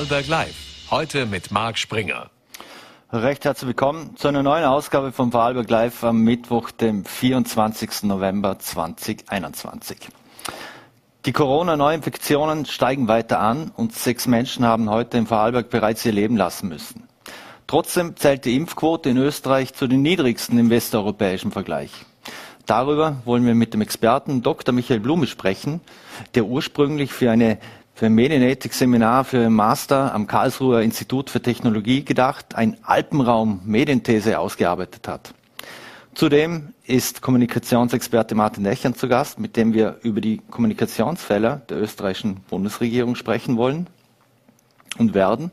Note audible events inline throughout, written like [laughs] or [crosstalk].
Vorarlberg Live. Heute mit Marc Springer. Recht herzlich willkommen zu einer neuen Ausgabe von Vorarlberg Live am Mittwoch, dem 24. November 2021. Die Corona-Neuinfektionen steigen weiter an und sechs Menschen haben heute im Vorarlberg bereits ihr Leben lassen müssen. Trotzdem zählt die Impfquote in Österreich zu den niedrigsten im westeuropäischen Vergleich. Darüber wollen wir mit dem Experten Dr. Michael Blume sprechen, der ursprünglich für eine für ein Medienethik-Seminar für einen Master am Karlsruher Institut für Technologie gedacht, ein Alpenraum-Medienthese ausgearbeitet hat. Zudem ist Kommunikationsexperte Martin Dächern zu Gast, mit dem wir über die Kommunikationsfälle der österreichischen Bundesregierung sprechen wollen und werden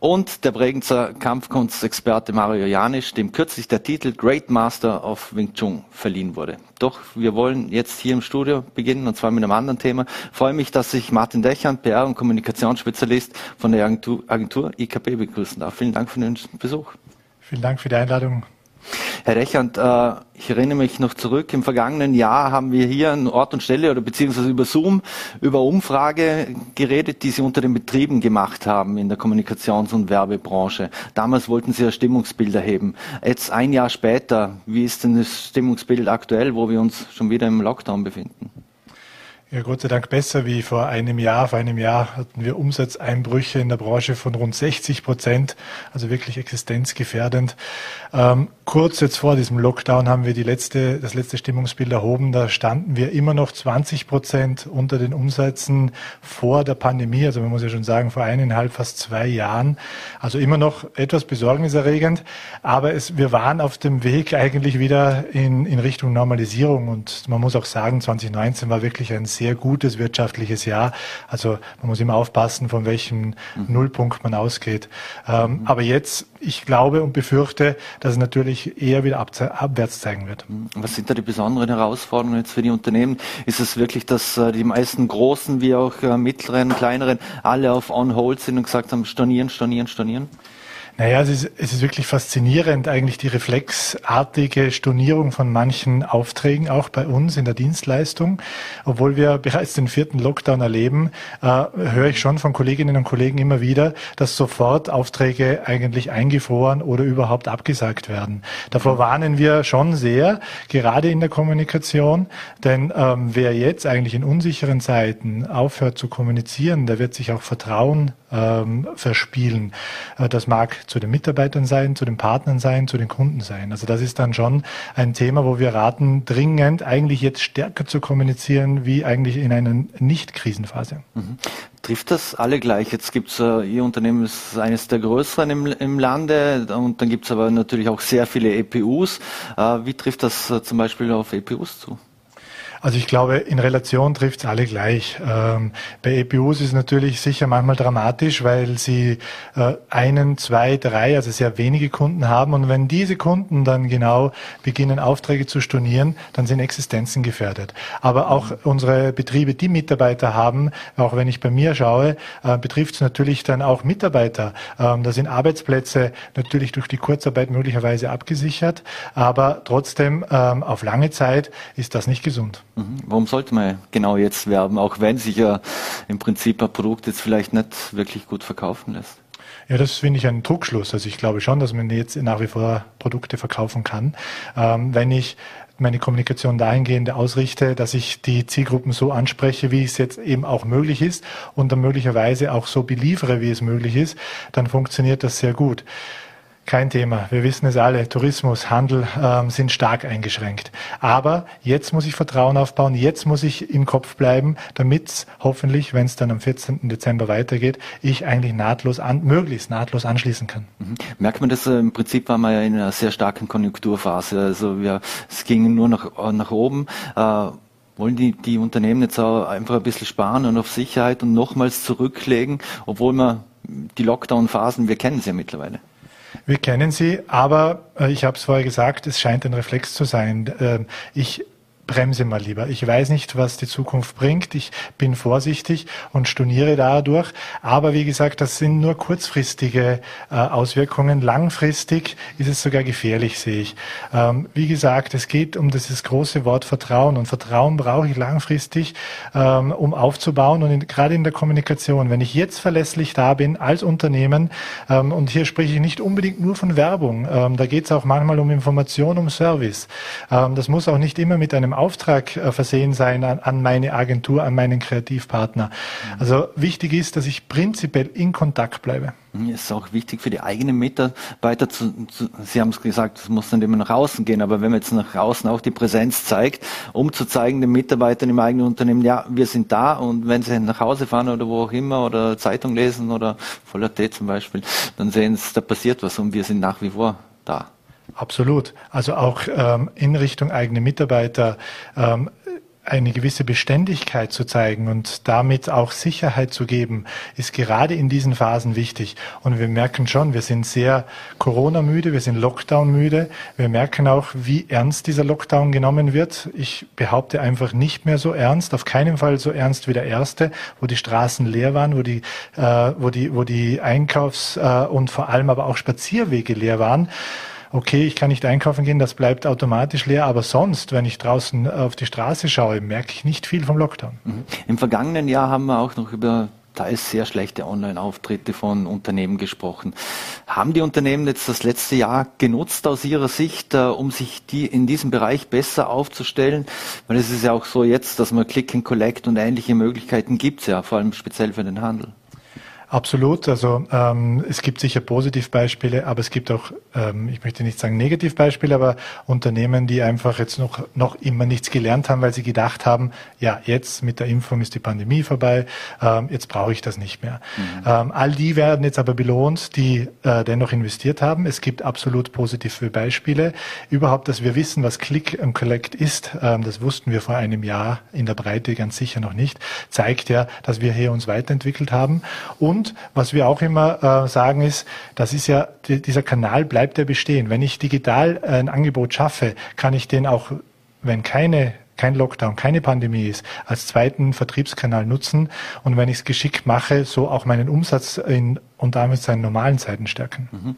und der Bregenzer Kampfkunstexperte Mario Janisch, dem kürzlich der Titel Great Master of Wing Chun verliehen wurde. Doch wir wollen jetzt hier im Studio beginnen und zwar mit einem anderen Thema. Ich freue mich, dass ich Martin Dächern, PR- und Kommunikationsspezialist von der Agentur, Agentur IKP begrüßen darf. Vielen Dank für den Besuch. Vielen Dank für die Einladung. Herr Rechand, äh, ich erinnere mich noch zurück, im vergangenen Jahr haben wir hier an Ort und Stelle oder beziehungsweise über Zoom über Umfrage geredet, die Sie unter den Betrieben gemacht haben in der Kommunikations- und Werbebranche. Damals wollten Sie ja Stimmungsbild erheben. Jetzt ein Jahr später, wie ist denn das Stimmungsbild aktuell, wo wir uns schon wieder im Lockdown befinden? Ja, Gott sei Dank besser wie vor einem Jahr. Vor einem Jahr hatten wir Umsatzeinbrüche in der Branche von rund 60 Prozent, also wirklich existenzgefährdend. Ähm, kurz jetzt vor diesem Lockdown haben wir die letzte, das letzte Stimmungsbild erhoben. Da standen wir immer noch 20 Prozent unter den Umsätzen vor der Pandemie. Also man muss ja schon sagen, vor eineinhalb, fast zwei Jahren. Also immer noch etwas besorgniserregend. Aber es, wir waren auf dem Weg eigentlich wieder in, in Richtung Normalisierung. Und man muss auch sagen, 2019 war wirklich ein sehr gutes wirtschaftliches Jahr. Also man muss immer aufpassen, von welchem mhm. Nullpunkt man ausgeht. Ähm, mhm. Aber jetzt, ich glaube und befürchte, dass es natürlich eher wieder abwärts zeigen wird. Mhm. Was sind da die besonderen Herausforderungen jetzt für die Unternehmen? Ist es wirklich, dass äh, die meisten großen wie auch äh, mittleren, kleineren alle auf On Hold sind und gesagt haben, stornieren, stornieren, stornieren? Naja, es ist, es ist wirklich faszinierend, eigentlich die reflexartige Stornierung von manchen Aufträgen, auch bei uns in der Dienstleistung. Obwohl wir [laughs] bereits den vierten Lockdown erleben, äh, höre ich schon von Kolleginnen und Kollegen immer wieder, dass sofort Aufträge eigentlich eingefroren oder überhaupt abgesagt werden. Davor warnen wir schon sehr, gerade in der Kommunikation, denn ähm, wer jetzt eigentlich in unsicheren Zeiten aufhört zu kommunizieren, der wird sich auch Vertrauen ähm, verspielen. Äh, das mag zu den Mitarbeitern sein, zu den Partnern sein, zu den Kunden sein. Also das ist dann schon ein Thema, wo wir raten, dringend eigentlich jetzt stärker zu kommunizieren, wie eigentlich in einer Nicht-Krisenphase. Mhm. Trifft das alle gleich? Jetzt gibt es, äh, Ihr Unternehmen ist eines der größeren im, im Lande und dann gibt es aber natürlich auch sehr viele EPUs. Äh, wie trifft das äh, zum Beispiel auf EPUs zu? Also ich glaube, in Relation trifft es alle gleich. Ähm, bei EPUs ist natürlich sicher manchmal dramatisch, weil sie äh, einen, zwei, drei, also sehr wenige Kunden haben. Und wenn diese Kunden dann genau beginnen, Aufträge zu stornieren, dann sind Existenzen gefährdet. Aber auch unsere Betriebe, die Mitarbeiter haben, auch wenn ich bei mir schaue, äh, betrifft es natürlich dann auch Mitarbeiter. Ähm, da sind Arbeitsplätze natürlich durch die Kurzarbeit möglicherweise abgesichert, aber trotzdem ähm, auf lange Zeit ist das nicht gesund. Mhm. Warum sollte man genau jetzt werben, auch wenn sich ja im Prinzip ein Produkt jetzt vielleicht nicht wirklich gut verkaufen lässt? Ja, das finde ich ein Trugschluss. Also ich glaube schon, dass man jetzt nach wie vor Produkte verkaufen kann. Ähm, wenn ich meine Kommunikation dahingehend ausrichte, dass ich die Zielgruppen so anspreche, wie es jetzt eben auch möglich ist und dann möglicherweise auch so beliefere, wie es möglich ist, dann funktioniert das sehr gut. Kein Thema. Wir wissen es alle. Tourismus, Handel ähm, sind stark eingeschränkt. Aber jetzt muss ich Vertrauen aufbauen. Jetzt muss ich im Kopf bleiben, damit hoffentlich, wenn es dann am 14. Dezember weitergeht, ich eigentlich nahtlos an, möglichst nahtlos anschließen kann. Mhm. Merkt man das? Äh, Im Prinzip waren wir ja in einer sehr starken Konjunkturphase. Also wir, es ging nur nach, nach oben. Äh, wollen die, die Unternehmen jetzt auch einfach ein bisschen sparen und auf Sicherheit und nochmals zurücklegen, obwohl man die Lockdown-Phasen, wir kennen sie ja mittlerweile. Wir kennen sie, aber äh, ich habe es vorher gesagt, es scheint ein Reflex zu sein. Äh, ich bremse mal lieber. Ich weiß nicht, was die Zukunft bringt. Ich bin vorsichtig und storniere dadurch. Aber wie gesagt, das sind nur kurzfristige äh, Auswirkungen. Langfristig ist es sogar gefährlich, sehe ich. Ähm, wie gesagt, es geht um dieses große Wort Vertrauen. Und Vertrauen brauche ich langfristig, ähm, um aufzubauen. Und in, gerade in der Kommunikation, wenn ich jetzt verlässlich da bin als Unternehmen, ähm, und hier spreche ich nicht unbedingt nur von Werbung, ähm, da geht es auch manchmal um Information, um Service. Ähm, das muss auch nicht immer mit einem Auftrag äh, versehen sein an, an, meine Agentur, an meinen Kreativpartner. Mhm. Also wichtig ist, dass ich prinzipiell in Kontakt bleibe. Es ist auch wichtig für die eigenen Mitarbeiter zu, zu Sie haben es gesagt, es muss nicht immer nach außen gehen, aber wenn man jetzt nach außen auch die Präsenz zeigt, um zu zeigen den Mitarbeitern im eigenen Unternehmen, ja, wir sind da und wenn sie nach Hause fahren oder wo auch immer oder Zeitung lesen oder voller Tee zum Beispiel, dann sehen sie, da passiert was und wir sind nach wie vor da. Absolut. Also auch ähm, in Richtung eigene Mitarbeiter ähm, eine gewisse Beständigkeit zu zeigen und damit auch Sicherheit zu geben, ist gerade in diesen Phasen wichtig. Und wir merken schon, wir sind sehr Corona-müde, wir sind Lockdown-müde. Wir merken auch, wie ernst dieser Lockdown genommen wird. Ich behaupte einfach nicht mehr so ernst, auf keinen Fall so ernst wie der erste, wo die Straßen leer waren, wo die, äh, wo die, wo die Einkaufs- äh, und vor allem aber auch Spazierwege leer waren okay, ich kann nicht einkaufen gehen, das bleibt automatisch leer, aber sonst, wenn ich draußen auf die Straße schaue, merke ich nicht viel vom Lockdown. Mhm. Im vergangenen Jahr haben wir auch noch über teils sehr schlechte Online-Auftritte von Unternehmen gesprochen. Haben die Unternehmen jetzt das letzte Jahr genutzt aus Ihrer Sicht, äh, um sich die in diesem Bereich besser aufzustellen? Weil es ist ja auch so jetzt, dass man Click and Collect und ähnliche Möglichkeiten gibt, ja, vor allem speziell für den Handel. Absolut. Also ähm, es gibt sicher Positivbeispiele, aber es gibt auch, ähm, ich möchte nicht sagen Negativbeispiele, aber Unternehmen, die einfach jetzt noch, noch immer nichts gelernt haben, weil sie gedacht haben, ja, jetzt mit der Impfung ist die Pandemie vorbei, ähm, jetzt brauche ich das nicht mehr. Mhm. Ähm, all die werden jetzt aber belohnt, die äh, dennoch investiert haben. Es gibt absolut positive Beispiele. Überhaupt, dass wir wissen, was Click and Collect ist, ähm, das wussten wir vor einem Jahr in der Breite ganz sicher noch nicht, zeigt ja, dass wir hier uns weiterentwickelt haben. Und und was wir auch immer äh, sagen ist, das ist ja, die, dieser Kanal bleibt ja bestehen. Wenn ich digital äh, ein Angebot schaffe, kann ich den auch, wenn keine kein Lockdown, keine Pandemie ist, als zweiten Vertriebskanal nutzen und wenn ich es geschickt mache, so auch meinen Umsatz in und damit seinen normalen Zeiten stärken. Mhm.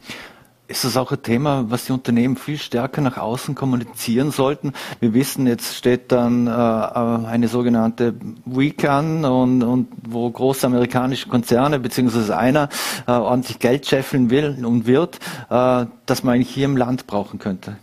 Ist das auch ein Thema, was die Unternehmen viel stärker nach außen kommunizieren sollten? Wir wissen, jetzt steht dann äh, äh, eine sogenannte Week an und, und wo große amerikanische Konzerne beziehungsweise einer äh, ordentlich Geld scheffeln will und wird, äh, dass man eigentlich hier im Land brauchen könnte.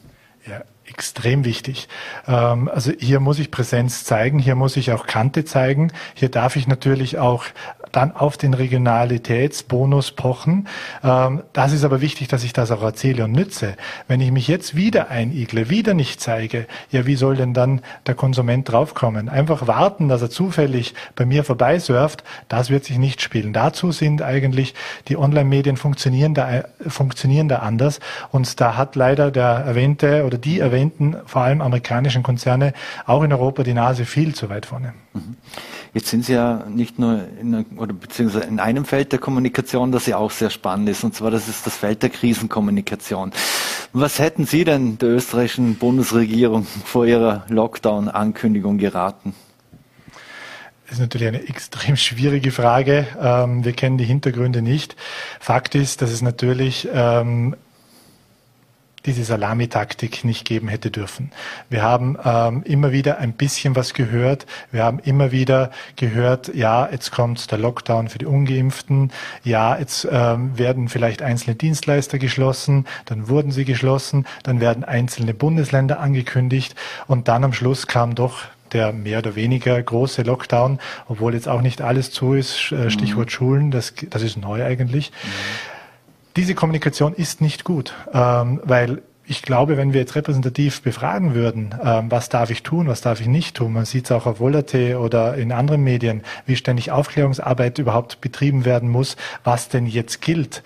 Ja, extrem wichtig. Ähm, also hier muss ich Präsenz zeigen, hier muss ich auch Kante zeigen. Hier darf ich natürlich auch dann auf den Regionalitätsbonus pochen. Ähm, das ist aber wichtig, dass ich das auch erzähle und nütze. Wenn ich mich jetzt wieder einigle, wieder nicht zeige, ja, wie soll denn dann der Konsument draufkommen? Einfach warten, dass er zufällig bei mir vorbeisurft, das wird sich nicht spielen. Dazu sind eigentlich die Online-Medien funktionieren da, funktionieren da anders und da hat leider der erwähnte oder die erwähnten, vor allem amerikanischen Konzerne, auch in Europa die Nase viel zu weit vorne. Mhm. Jetzt sind Sie ja nicht nur in, oder beziehungsweise in einem Feld der Kommunikation, das ja auch sehr spannend ist, und zwar das ist das Feld der Krisenkommunikation. Was hätten Sie denn der österreichischen Bundesregierung vor ihrer Lockdown-Ankündigung geraten? Das ist natürlich eine extrem schwierige Frage. Ähm, wir kennen die Hintergründe nicht. Fakt ist, dass es natürlich ähm, diese Salamitaktik nicht geben hätte dürfen. Wir haben ähm, immer wieder ein bisschen was gehört. Wir haben immer wieder gehört, ja, jetzt kommt der Lockdown für die Ungeimpften. Ja, jetzt ähm, werden vielleicht einzelne Dienstleister geschlossen. Dann wurden sie geschlossen. Dann werden einzelne Bundesländer angekündigt. Und dann am Schluss kam doch der mehr oder weniger große Lockdown, obwohl jetzt auch nicht alles zu ist. Äh, Stichwort mhm. Schulen, das, das ist neu eigentlich. Mhm diese Kommunikation ist nicht gut, ähm, weil ich glaube, wenn wir jetzt repräsentativ befragen würden, ähm, was darf ich tun, was darf ich nicht tun, man sieht es auch auf Vollerte oder in anderen Medien, wie ständig Aufklärungsarbeit überhaupt betrieben werden muss, was denn jetzt gilt.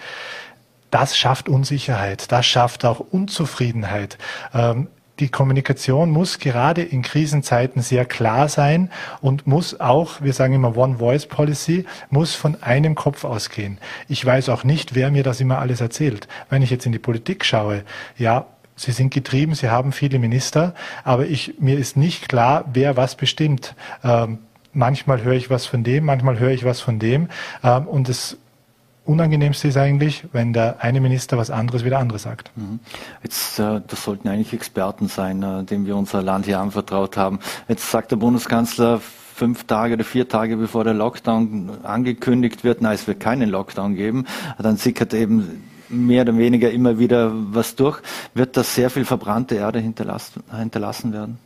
Das schafft Unsicherheit, das schafft auch Unzufriedenheit. Ähm, die Kommunikation muss gerade in Krisenzeiten sehr klar sein und muss auch, wir sagen immer One Voice Policy, muss von einem Kopf ausgehen. Ich weiß auch nicht, wer mir das immer alles erzählt. Wenn ich jetzt in die Politik schaue, ja, Sie sind getrieben, Sie haben viele Minister, aber ich, mir ist nicht klar, wer was bestimmt. Ähm, manchmal höre ich was von dem, manchmal höre ich was von dem. Ähm, und das Unangenehmste ist eigentlich, wenn der eine Minister was anderes wie der andere sagt. Mhm. Jetzt, äh, das sollten eigentlich Experten sein, äh, denen wir unser Land hier anvertraut haben. Jetzt sagt der Bundeskanzler, fünf Tage oder vier Tage bevor der Lockdown angekündigt wird, nein, es wird keinen Lockdown geben. Dann sickert eben mehr oder weniger immer wieder was durch. Wird das sehr viel verbrannte Erde hinterlassen werden?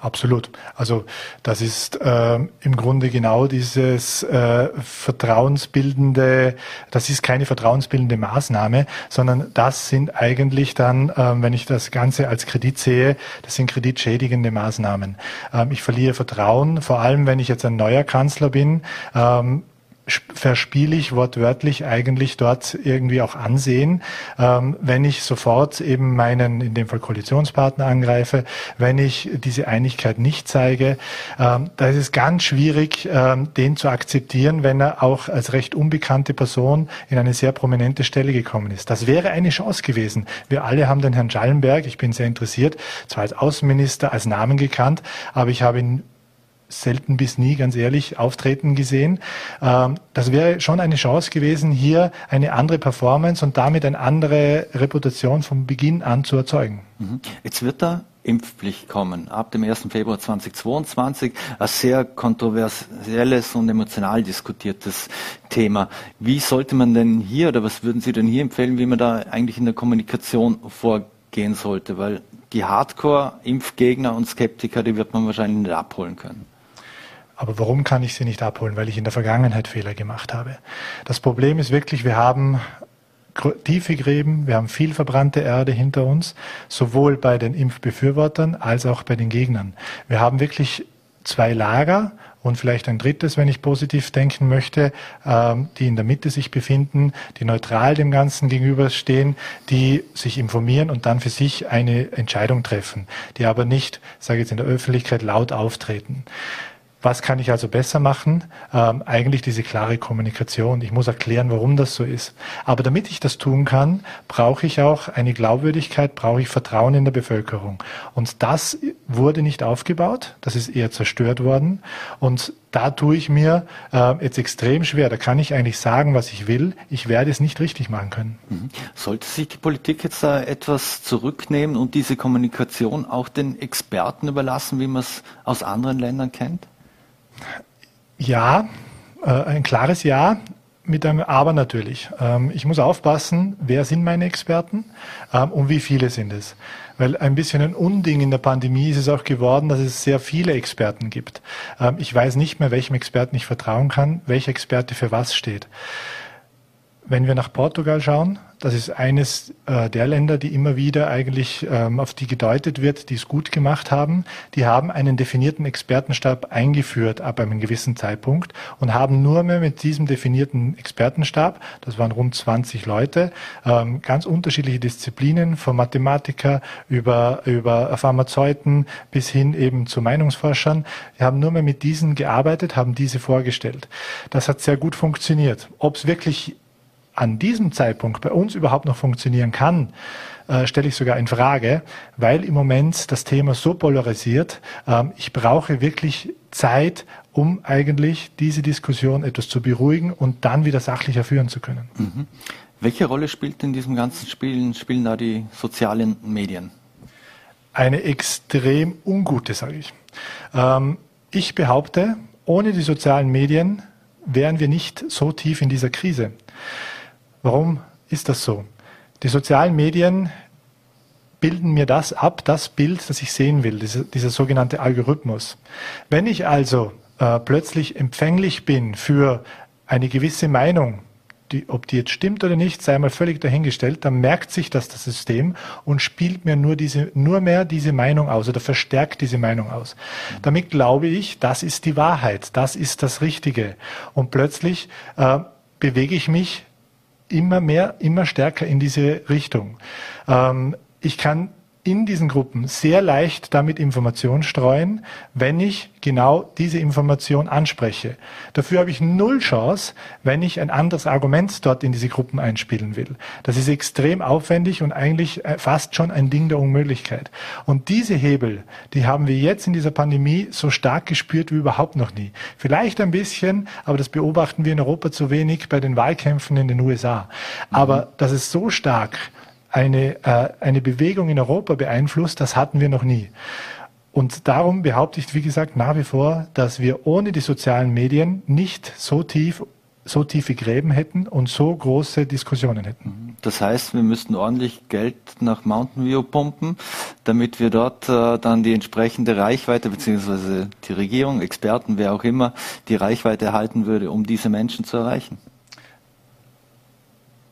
Absolut. Also das ist äh, im Grunde genau dieses äh, vertrauensbildende, das ist keine vertrauensbildende Maßnahme, sondern das sind eigentlich dann, äh, wenn ich das Ganze als Kredit sehe, das sind kreditschädigende Maßnahmen. Ähm, ich verliere Vertrauen, vor allem wenn ich jetzt ein neuer Kanzler bin. Ähm, verspiele ich wortwörtlich eigentlich dort irgendwie auch ansehen, ähm, wenn ich sofort eben meinen, in dem Fall Koalitionspartner angreife, wenn ich diese Einigkeit nicht zeige, ähm, da ist es ganz schwierig, ähm, den zu akzeptieren, wenn er auch als recht unbekannte Person in eine sehr prominente Stelle gekommen ist. Das wäre eine Chance gewesen. Wir alle haben den Herrn Schallenberg, ich bin sehr interessiert, zwar als Außenminister, als Namen gekannt, aber ich habe ihn selten bis nie, ganz ehrlich, auftreten gesehen. Ähm, das wäre schon eine Chance gewesen, hier eine andere Performance und damit eine andere Reputation von Beginn an zu erzeugen. Mhm. Jetzt wird da Impfpflicht kommen, ab dem 1. Februar 2022. Ein sehr kontroversielles und emotional diskutiertes Thema. Wie sollte man denn hier oder was würden Sie denn hier empfehlen, wie man da eigentlich in der Kommunikation vorgehen sollte? Weil die Hardcore-Impfgegner und Skeptiker, die wird man wahrscheinlich nicht abholen können. Aber warum kann ich sie nicht abholen? Weil ich in der Vergangenheit Fehler gemacht habe. Das Problem ist wirklich, wir haben tiefe Gräben, wir haben viel verbrannte Erde hinter uns, sowohl bei den Impfbefürwortern als auch bei den Gegnern. Wir haben wirklich zwei Lager und vielleicht ein drittes, wenn ich positiv denken möchte, ähm, die in der Mitte sich befinden, die neutral dem Ganzen gegenüberstehen, die sich informieren und dann für sich eine Entscheidung treffen, die aber nicht, sage ich jetzt in der Öffentlichkeit, laut auftreten. Was kann ich also besser machen? Ähm, eigentlich diese klare Kommunikation. Ich muss erklären, warum das so ist. Aber damit ich das tun kann, brauche ich auch eine Glaubwürdigkeit, brauche ich Vertrauen in der Bevölkerung. Und das wurde nicht aufgebaut, das ist eher zerstört worden. Und da tue ich mir äh, jetzt extrem schwer. Da kann ich eigentlich sagen, was ich will. Ich werde es nicht richtig machen können. Mhm. Sollte sich die Politik jetzt da etwas zurücknehmen und diese Kommunikation auch den Experten überlassen, wie man es aus anderen Ländern kennt? Ja, äh, ein klares Ja mit einem Aber natürlich. Ähm, ich muss aufpassen, wer sind meine Experten ähm, und wie viele sind es. Weil ein bisschen ein Unding in der Pandemie ist es auch geworden, dass es sehr viele Experten gibt. Ähm, ich weiß nicht mehr, welchem Experten ich vertrauen kann, welcher Experte für was steht. Wenn wir nach Portugal schauen, das ist eines äh, der Länder, die immer wieder eigentlich ähm, auf die gedeutet wird, die es gut gemacht haben. Die haben einen definierten Expertenstab eingeführt ab einem gewissen Zeitpunkt und haben nur mehr mit diesem definierten Expertenstab, das waren rund 20 Leute, ähm, ganz unterschiedliche Disziplinen, von Mathematiker über, über Pharmazeuten bis hin eben zu Meinungsforschern. Die haben nur mehr mit diesen gearbeitet, haben diese vorgestellt. Das hat sehr gut funktioniert. Ob es wirklich an diesem Zeitpunkt bei uns überhaupt noch funktionieren kann, äh, stelle ich sogar in Frage, weil im Moment das Thema so polarisiert. Ähm, ich brauche wirklich Zeit, um eigentlich diese Diskussion etwas zu beruhigen und dann wieder sachlicher führen zu können. Mhm. Welche Rolle spielt in diesem ganzen Spiel, spielen da die sozialen Medien? Eine extrem ungute, sage ich. Ähm, ich behaupte, ohne die sozialen Medien wären wir nicht so tief in dieser Krise. Warum ist das so? Die sozialen Medien bilden mir das ab, das Bild, das ich sehen will, dieser, dieser sogenannte Algorithmus. Wenn ich also äh, plötzlich empfänglich bin für eine gewisse Meinung, die, ob die jetzt stimmt oder nicht, sei mal völlig dahingestellt, dann merkt sich das das System und spielt mir nur diese, nur mehr diese Meinung aus oder verstärkt diese Meinung aus. Damit glaube ich, das ist die Wahrheit, das ist das Richtige. Und plötzlich äh, bewege ich mich immer mehr, immer stärker in diese Richtung. Ähm, ich kann in diesen Gruppen sehr leicht damit Information streuen, wenn ich genau diese Information anspreche. Dafür habe ich null Chance, wenn ich ein anderes Argument dort in diese Gruppen einspielen will. Das ist extrem aufwendig und eigentlich äh, fast schon ein Ding der Unmöglichkeit. Und diese Hebel, die haben wir jetzt in dieser Pandemie so stark gespürt wie überhaupt noch nie. Vielleicht ein bisschen, aber das beobachten wir in Europa zu wenig bei den Wahlkämpfen in den USA. Aber mhm. dass es so stark eine, äh, eine Bewegung in Europa beeinflusst, das hatten wir noch nie. Und darum behaupte ich, wie gesagt, nach wie vor, dass wir ohne die sozialen Medien nicht so tief so tiefe Gräben hätten und so große Diskussionen hätten. Das heißt, wir müssten ordentlich Geld nach Mountain View pumpen, damit wir dort äh, dann die entsprechende Reichweite beziehungsweise die Regierung, Experten, wer auch immer, die Reichweite erhalten würde, um diese Menschen zu erreichen.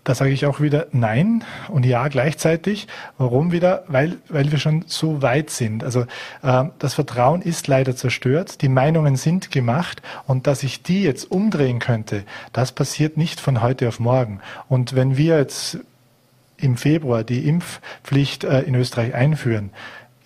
Da sage ich auch wieder Nein und Ja gleichzeitig. Warum wieder? Weil, weil wir schon so weit sind. Also äh, das Vertrauen ist leider zerstört, die Meinungen sind gemacht und dass ich die jetzt umdrehen könnte, das passiert nicht von heute auf morgen. Und wenn wir jetzt im Februar die Impfpflicht äh, in Österreich einführen,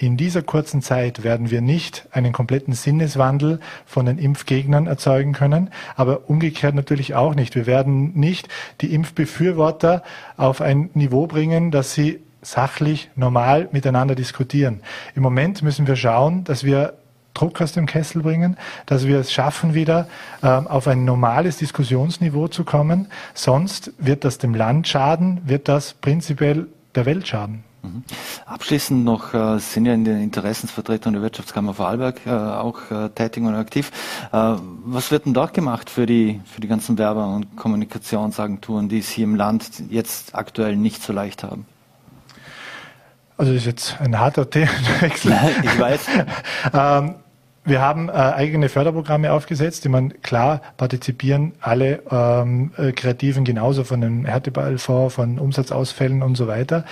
in dieser kurzen Zeit werden wir nicht einen kompletten Sinneswandel von den Impfgegnern erzeugen können, aber umgekehrt natürlich auch nicht. Wir werden nicht die Impfbefürworter auf ein Niveau bringen, dass sie sachlich, normal miteinander diskutieren. Im Moment müssen wir schauen, dass wir Druck aus dem Kessel bringen, dass wir es schaffen, wieder ähm, auf ein normales Diskussionsniveau zu kommen. Sonst wird das dem Land schaden, wird das prinzipiell der Welt schaden. Mhm. Abschließend noch, äh, sind ja in den Interessensvertretungen der Wirtschaftskammer Vorarlberg äh, auch äh, tätig und aktiv. Äh, was wird denn dort gemacht für die, für die ganzen Werber- und Kommunikationsagenturen, die es hier im Land jetzt aktuell nicht so leicht haben? Also das ist jetzt ein harter [laughs] Themenwechsel. ich weiß. [laughs] ähm, wir haben äh, eigene Förderprogramme aufgesetzt, die man klar partizipieren alle ähm, äh, Kreativen genauso von dem Härteballfonds, von Umsatzausfällen und so weiter.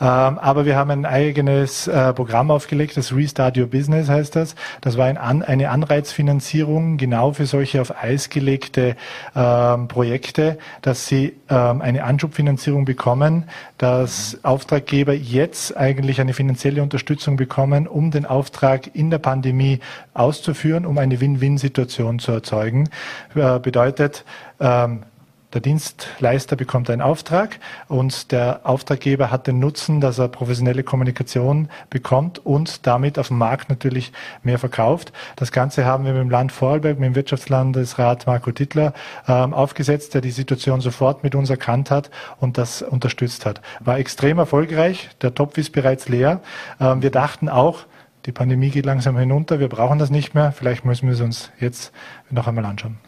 Ähm, aber wir haben ein eigenes äh, Programm aufgelegt, das Restart Your Business heißt das. Das war ein An eine Anreizfinanzierung genau für solche auf Eis gelegte ähm, Projekte, dass sie ähm, eine Anschubfinanzierung bekommen, dass Auftraggeber jetzt eigentlich eine finanzielle Unterstützung bekommen, um den Auftrag in der Pandemie auszuführen, um eine Win-Win-Situation zu erzeugen. Äh, bedeutet, ähm, der Dienstleister bekommt einen Auftrag und der Auftraggeber hat den Nutzen, dass er professionelle Kommunikation bekommt und damit auf dem Markt natürlich mehr verkauft. Das Ganze haben wir mit dem Land Vorarlberg, mit dem Wirtschaftslandesrat Marco Tittler ähm, aufgesetzt, der die Situation sofort mit uns erkannt hat und das unterstützt hat. War extrem erfolgreich. Der Topf ist bereits leer. Ähm, wir dachten auch, die Pandemie geht langsam hinunter, wir brauchen das nicht mehr, vielleicht müssen wir es uns jetzt noch einmal anschauen.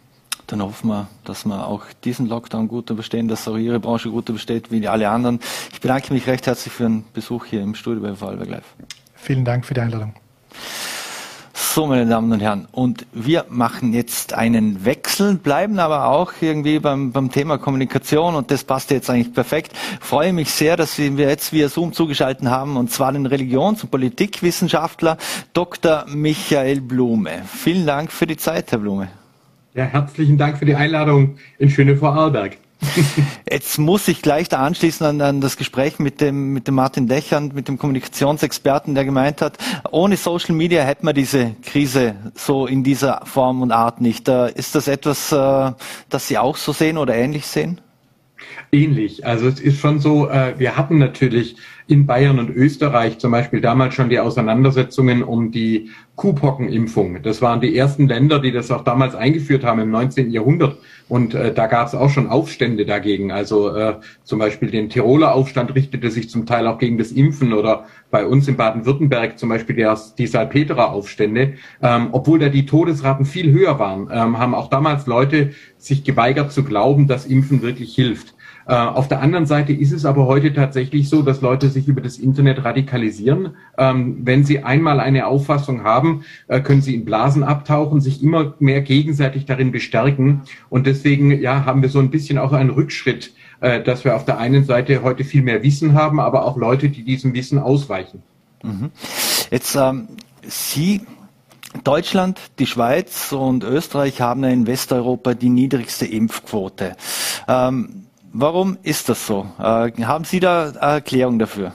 Dann hoffen wir, dass wir auch diesen Lockdown gut überstehen, dass auch Ihre Branche gut übersteht wie alle anderen. Ich bedanke mich recht herzlich für den Besuch hier im Studio bei Vorarlberg Live. Vielen Dank für die Einladung. So, meine Damen und Herren, und wir machen jetzt einen Wechsel, bleiben aber auch irgendwie beim, beim Thema Kommunikation und das passt jetzt eigentlich perfekt. freue mich sehr, dass wir jetzt via Zoom zugeschaltet haben und zwar den Religions- und Politikwissenschaftler Dr. Michael Blume. Vielen Dank für die Zeit, Herr Blume. Ja, herzlichen Dank für die Einladung in schöne Vorarlberg. Jetzt muss ich gleich da anschließen an, an, das Gespräch mit dem, mit dem Martin Dächern, mit dem Kommunikationsexperten, der gemeint hat, ohne Social Media hätte man diese Krise so in dieser Form und Art nicht. Äh, ist das etwas, äh, das Sie auch so sehen oder ähnlich sehen? Ähnlich. Also es ist schon so, äh, wir hatten natürlich in Bayern und Österreich zum Beispiel damals schon die Auseinandersetzungen um die Kuhpockenimpfung. Das waren die ersten Länder, die das auch damals eingeführt haben im 19. Jahrhundert. Und äh, da gab es auch schon Aufstände dagegen. Also äh, zum Beispiel den Tiroler Aufstand richtete sich zum Teil auch gegen das Impfen oder bei uns in Baden-Württemberg zum Beispiel der, die Salpeterer-Aufstände. Ähm, obwohl da die Todesraten viel höher waren, ähm, haben auch damals Leute sich geweigert zu glauben, dass Impfen wirklich hilft. Äh, auf der anderen Seite ist es aber heute tatsächlich so, dass Leute sich über das Internet radikalisieren. Ähm, wenn sie einmal eine Auffassung haben, äh, können sie in Blasen abtauchen, sich immer mehr gegenseitig darin bestärken. Und deswegen ja, haben wir so ein bisschen auch einen Rückschritt, äh, dass wir auf der einen Seite heute viel mehr Wissen haben, aber auch Leute, die diesem Wissen ausweichen. Mhm. Jetzt ähm, Sie Deutschland, die Schweiz und Österreich haben in Westeuropa die niedrigste Impfquote. Ähm, Warum ist das so? Äh, haben Sie da Erklärung dafür?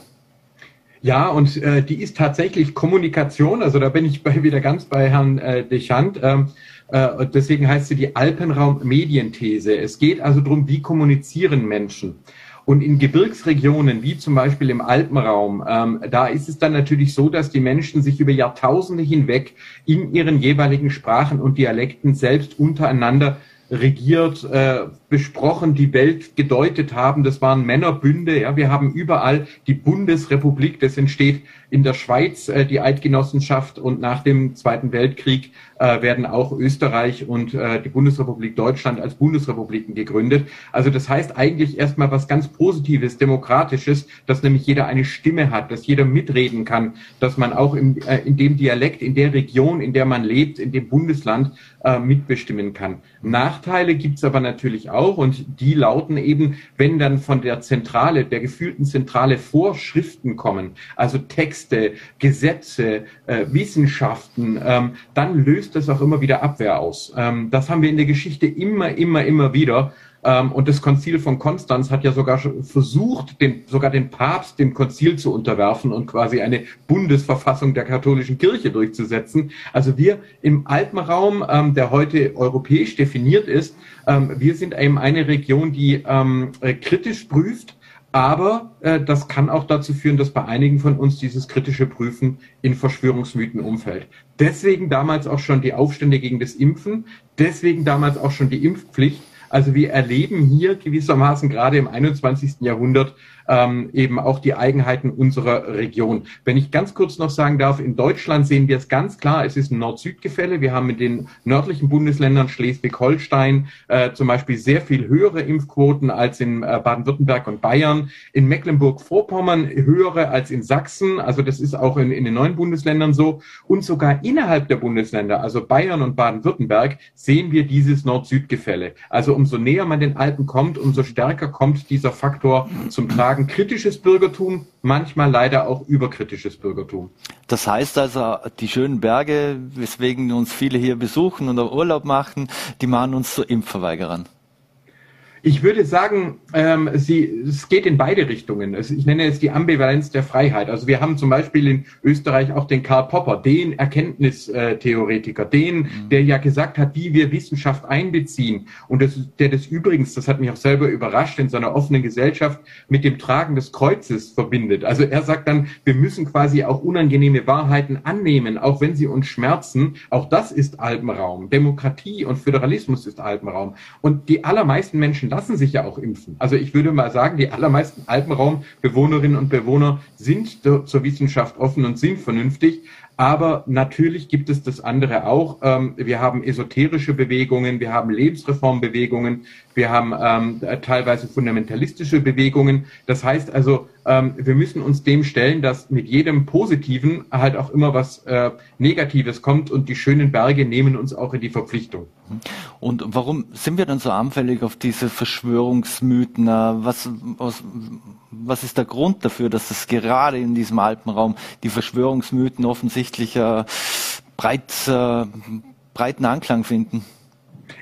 Ja, und äh, die ist tatsächlich Kommunikation. Also da bin ich bei, wieder ganz bei Herrn äh, Dechant. Ähm, äh, deswegen heißt sie die Alpenraum-Medienthese. Es geht also darum, wie kommunizieren Menschen. Und in Gebirgsregionen, wie zum Beispiel im Alpenraum, ähm, da ist es dann natürlich so, dass die Menschen sich über Jahrtausende hinweg in ihren jeweiligen Sprachen und Dialekten selbst untereinander regiert, äh, besprochen, die Welt gedeutet haben. Das waren Männerbünde. Ja, wir haben überall die Bundesrepublik. Das entsteht in der Schweiz äh, die Eidgenossenschaft und nach dem Zweiten Weltkrieg äh, werden auch Österreich und äh, die Bundesrepublik Deutschland als Bundesrepubliken gegründet. Also das heißt eigentlich erstmal was ganz Positives, Demokratisches, dass nämlich jeder eine Stimme hat, dass jeder mitreden kann, dass man auch im, äh, in dem Dialekt, in der Region, in der man lebt, in dem Bundesland äh, mitbestimmen kann. Nachteile gibt's aber natürlich auch und die lauten eben, wenn dann von der Zentrale, der gefühlten Zentrale Vorschriften kommen, also Texte, Gesetze, äh, Wissenschaften, ähm, dann löst das auch immer wieder Abwehr aus. Ähm, das haben wir in der Geschichte immer, immer, immer wieder. Ähm, und das Konzil von Konstanz hat ja sogar versucht, den, sogar den Papst dem Konzil zu unterwerfen und quasi eine Bundesverfassung der katholischen Kirche durchzusetzen. Also wir im Alpenraum, ähm, der heute europäisch definiert ist, ähm, wir sind eben eine Region, die ähm, äh, kritisch prüft, aber äh, das kann auch dazu führen, dass bei einigen von uns dieses kritische Prüfen in Verschwörungsmythen umfällt. Deswegen damals auch schon die Aufstände gegen das Impfen, deswegen damals auch schon die Impfpflicht, also wir erleben hier gewissermaßen gerade im 21. Jahrhundert ähm, eben auch die Eigenheiten unserer Region. Wenn ich ganz kurz noch sagen darf, in Deutschland sehen wir es ganz klar, es ist ein Nord-Süd-Gefälle. Wir haben in den nördlichen Bundesländern Schleswig-Holstein äh, zum Beispiel sehr viel höhere Impfquoten als in äh, Baden-Württemberg und Bayern. In Mecklenburg-Vorpommern höhere als in Sachsen. Also das ist auch in, in den neuen Bundesländern so. Und sogar innerhalb der Bundesländer, also Bayern und Baden-Württemberg, sehen wir dieses Nord-Süd-Gefälle. Also umso näher man den Alpen kommt, umso stärker kommt dieser Faktor zum Tragen sagen kritisches Bürgertum, manchmal leider auch überkritisches Bürgertum. Das heißt also, die schönen Berge, weswegen uns viele hier besuchen und Urlaub machen, die machen uns zu Impfverweigerern. Ich würde sagen, ähm, sie, es geht in beide Richtungen. ich nenne es die Ambivalenz der Freiheit. Also wir haben zum Beispiel in Österreich auch den Karl Popper, den Erkenntnistheoretiker, den, mhm. der ja gesagt hat, wie wir Wissenschaft einbeziehen und das, der das übrigens, das hat mich auch selber überrascht, in seiner offenen Gesellschaft mit dem Tragen des Kreuzes verbindet. Also er sagt dann, wir müssen quasi auch unangenehme Wahrheiten annehmen, auch wenn sie uns schmerzen. Auch das ist Alpenraum. Demokratie und Föderalismus ist Alpenraum. Und die allermeisten Menschen Menschen lassen sich ja auch impfen. Also ich würde mal sagen, die allermeisten Alpenraumbewohnerinnen und Bewohner sind zur Wissenschaft offen und sind vernünftig. Aber natürlich gibt es das andere auch. Ähm, wir haben esoterische Bewegungen, wir haben Lebensreformbewegungen, wir haben ähm, teilweise fundamentalistische Bewegungen. Das heißt also, ähm, wir müssen uns dem stellen, dass mit jedem Positiven halt auch immer was äh, Negatives kommt und die schönen Berge nehmen uns auch in die Verpflichtung. Und warum sind wir dann so anfällig auf diese Verschwörungsmythen? Was, was, was ist der Grund dafür, dass es gerade in diesem Alpenraum die Verschwörungsmythen offensichtlich äh, breit, äh, breiten Anklang finden?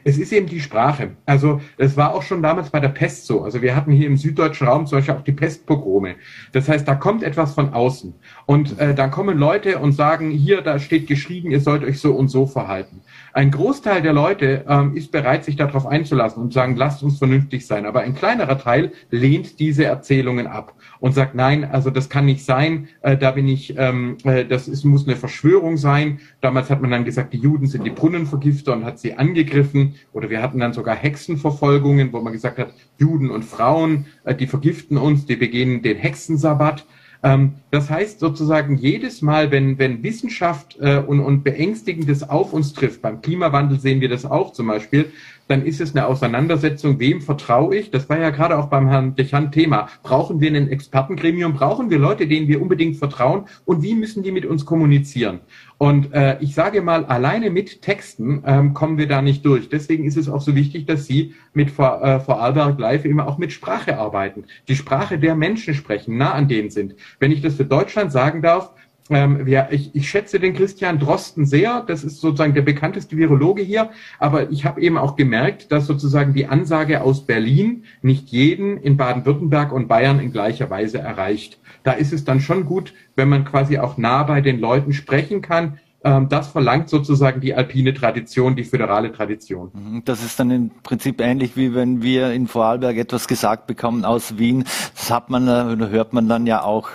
Es ist eben die Sprache. Also es war auch schon damals bei der Pest so. Also wir hatten hier im süddeutschen Raum zum Beispiel auch die Pestpogrome. Das heißt, da kommt etwas von außen. Und äh, dann kommen Leute und sagen, hier, da steht geschrieben, ihr sollt euch so und so verhalten. Ein Großteil der Leute ähm, ist bereit, sich darauf einzulassen und sagen, lasst uns vernünftig sein. Aber ein kleinerer Teil lehnt diese Erzählungen ab und sagt, nein, also das kann nicht sein, äh, da bin ich, ähm, äh, das ist, muss eine Verschwörung sein. Damals hat man dann gesagt, die Juden sind die Brunnenvergifter und hat sie angegriffen. Oder wir hatten dann sogar Hexenverfolgungen, wo man gesagt hat, Juden und Frauen, äh, die vergiften uns, die begehen den Hexensabbat. Ähm, das heißt sozusagen jedes Mal, wenn, wenn Wissenschaft äh, und, und Beängstigendes auf uns trifft, beim Klimawandel sehen wir das auch zum Beispiel, dann ist es eine Auseinandersetzung, wem vertraue ich? Das war ja gerade auch beim Herrn Dechan Thema. Brauchen wir ein Expertengremium? Brauchen wir Leute, denen wir unbedingt vertrauen? Und wie müssen die mit uns kommunizieren? Und äh, ich sage mal, alleine mit Texten ähm, kommen wir da nicht durch. Deswegen ist es auch so wichtig, dass Sie mit Vor, äh, Vorarlberg Live immer auch mit Sprache arbeiten. Die Sprache der Menschen sprechen, nah an denen sind. Wenn ich das für Deutschland sagen darf, ähm, ja, ich, ich schätze den Christian Drosten sehr. Das ist sozusagen der bekannteste Virologe hier. Aber ich habe eben auch gemerkt, dass sozusagen die Ansage aus Berlin nicht jeden in Baden-Württemberg und Bayern in gleicher Weise erreicht. Da ist es dann schon gut, wenn man quasi auch nah bei den Leuten sprechen kann. Ähm, das verlangt sozusagen die alpine Tradition, die föderale Tradition. Mhm, das ist dann im Prinzip ähnlich wie wenn wir in Vorarlberg etwas gesagt bekommen aus Wien. Das hat man äh, hört man dann ja auch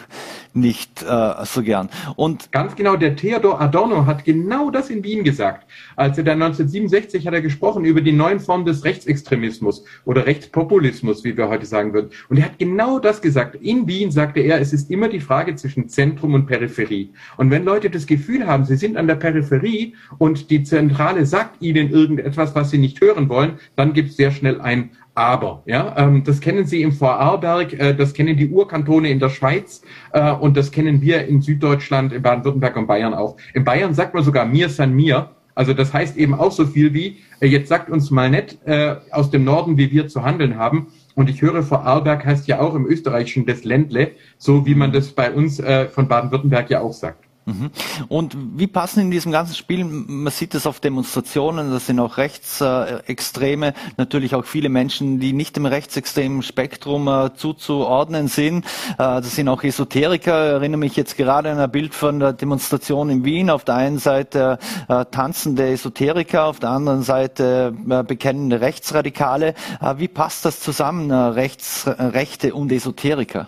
nicht äh, so gern. Und ganz genau, der Theodor Adorno hat genau das in Wien gesagt. Als er dann 1967 hat er gesprochen über die neuen Formen des Rechtsextremismus oder Rechtspopulismus, wie wir heute sagen würden. Und er hat genau das gesagt. In Wien sagte er, es ist immer die Frage zwischen Zentrum und Peripherie. Und wenn Leute das Gefühl haben, sie sind an der Peripherie und die Zentrale sagt ihnen irgendetwas, was sie nicht hören wollen, dann gibt es sehr schnell ein aber. Ja, ähm, das kennen Sie im Vorarlberg, äh, das kennen die Urkantone in der Schweiz äh, und das kennen wir in Süddeutschland, in Baden-Württemberg und Bayern auch. In Bayern sagt man sogar mir san mir. Also das heißt eben auch so viel wie, äh, jetzt sagt uns mal nett äh, aus dem Norden, wie wir zu handeln haben. Und ich höre, Vorarlberg heißt ja auch im Österreichischen das Ländle, so wie man das bei uns äh, von Baden-Württemberg ja auch sagt. Mhm. Und wie passen in diesem ganzen Spiel, man sieht es auf Demonstrationen, das sind auch Rechtsextreme, natürlich auch viele Menschen, die nicht im rechtsextremen Spektrum äh, zuzuordnen sind. Äh, das sind auch Esoteriker, ich erinnere mich jetzt gerade an ein Bild von der Demonstration in Wien. Auf der einen Seite äh, tanzende Esoteriker, auf der anderen Seite bekennende Rechtsradikale. Wie passt das zusammen, Rechts, Rechte und Esoteriker?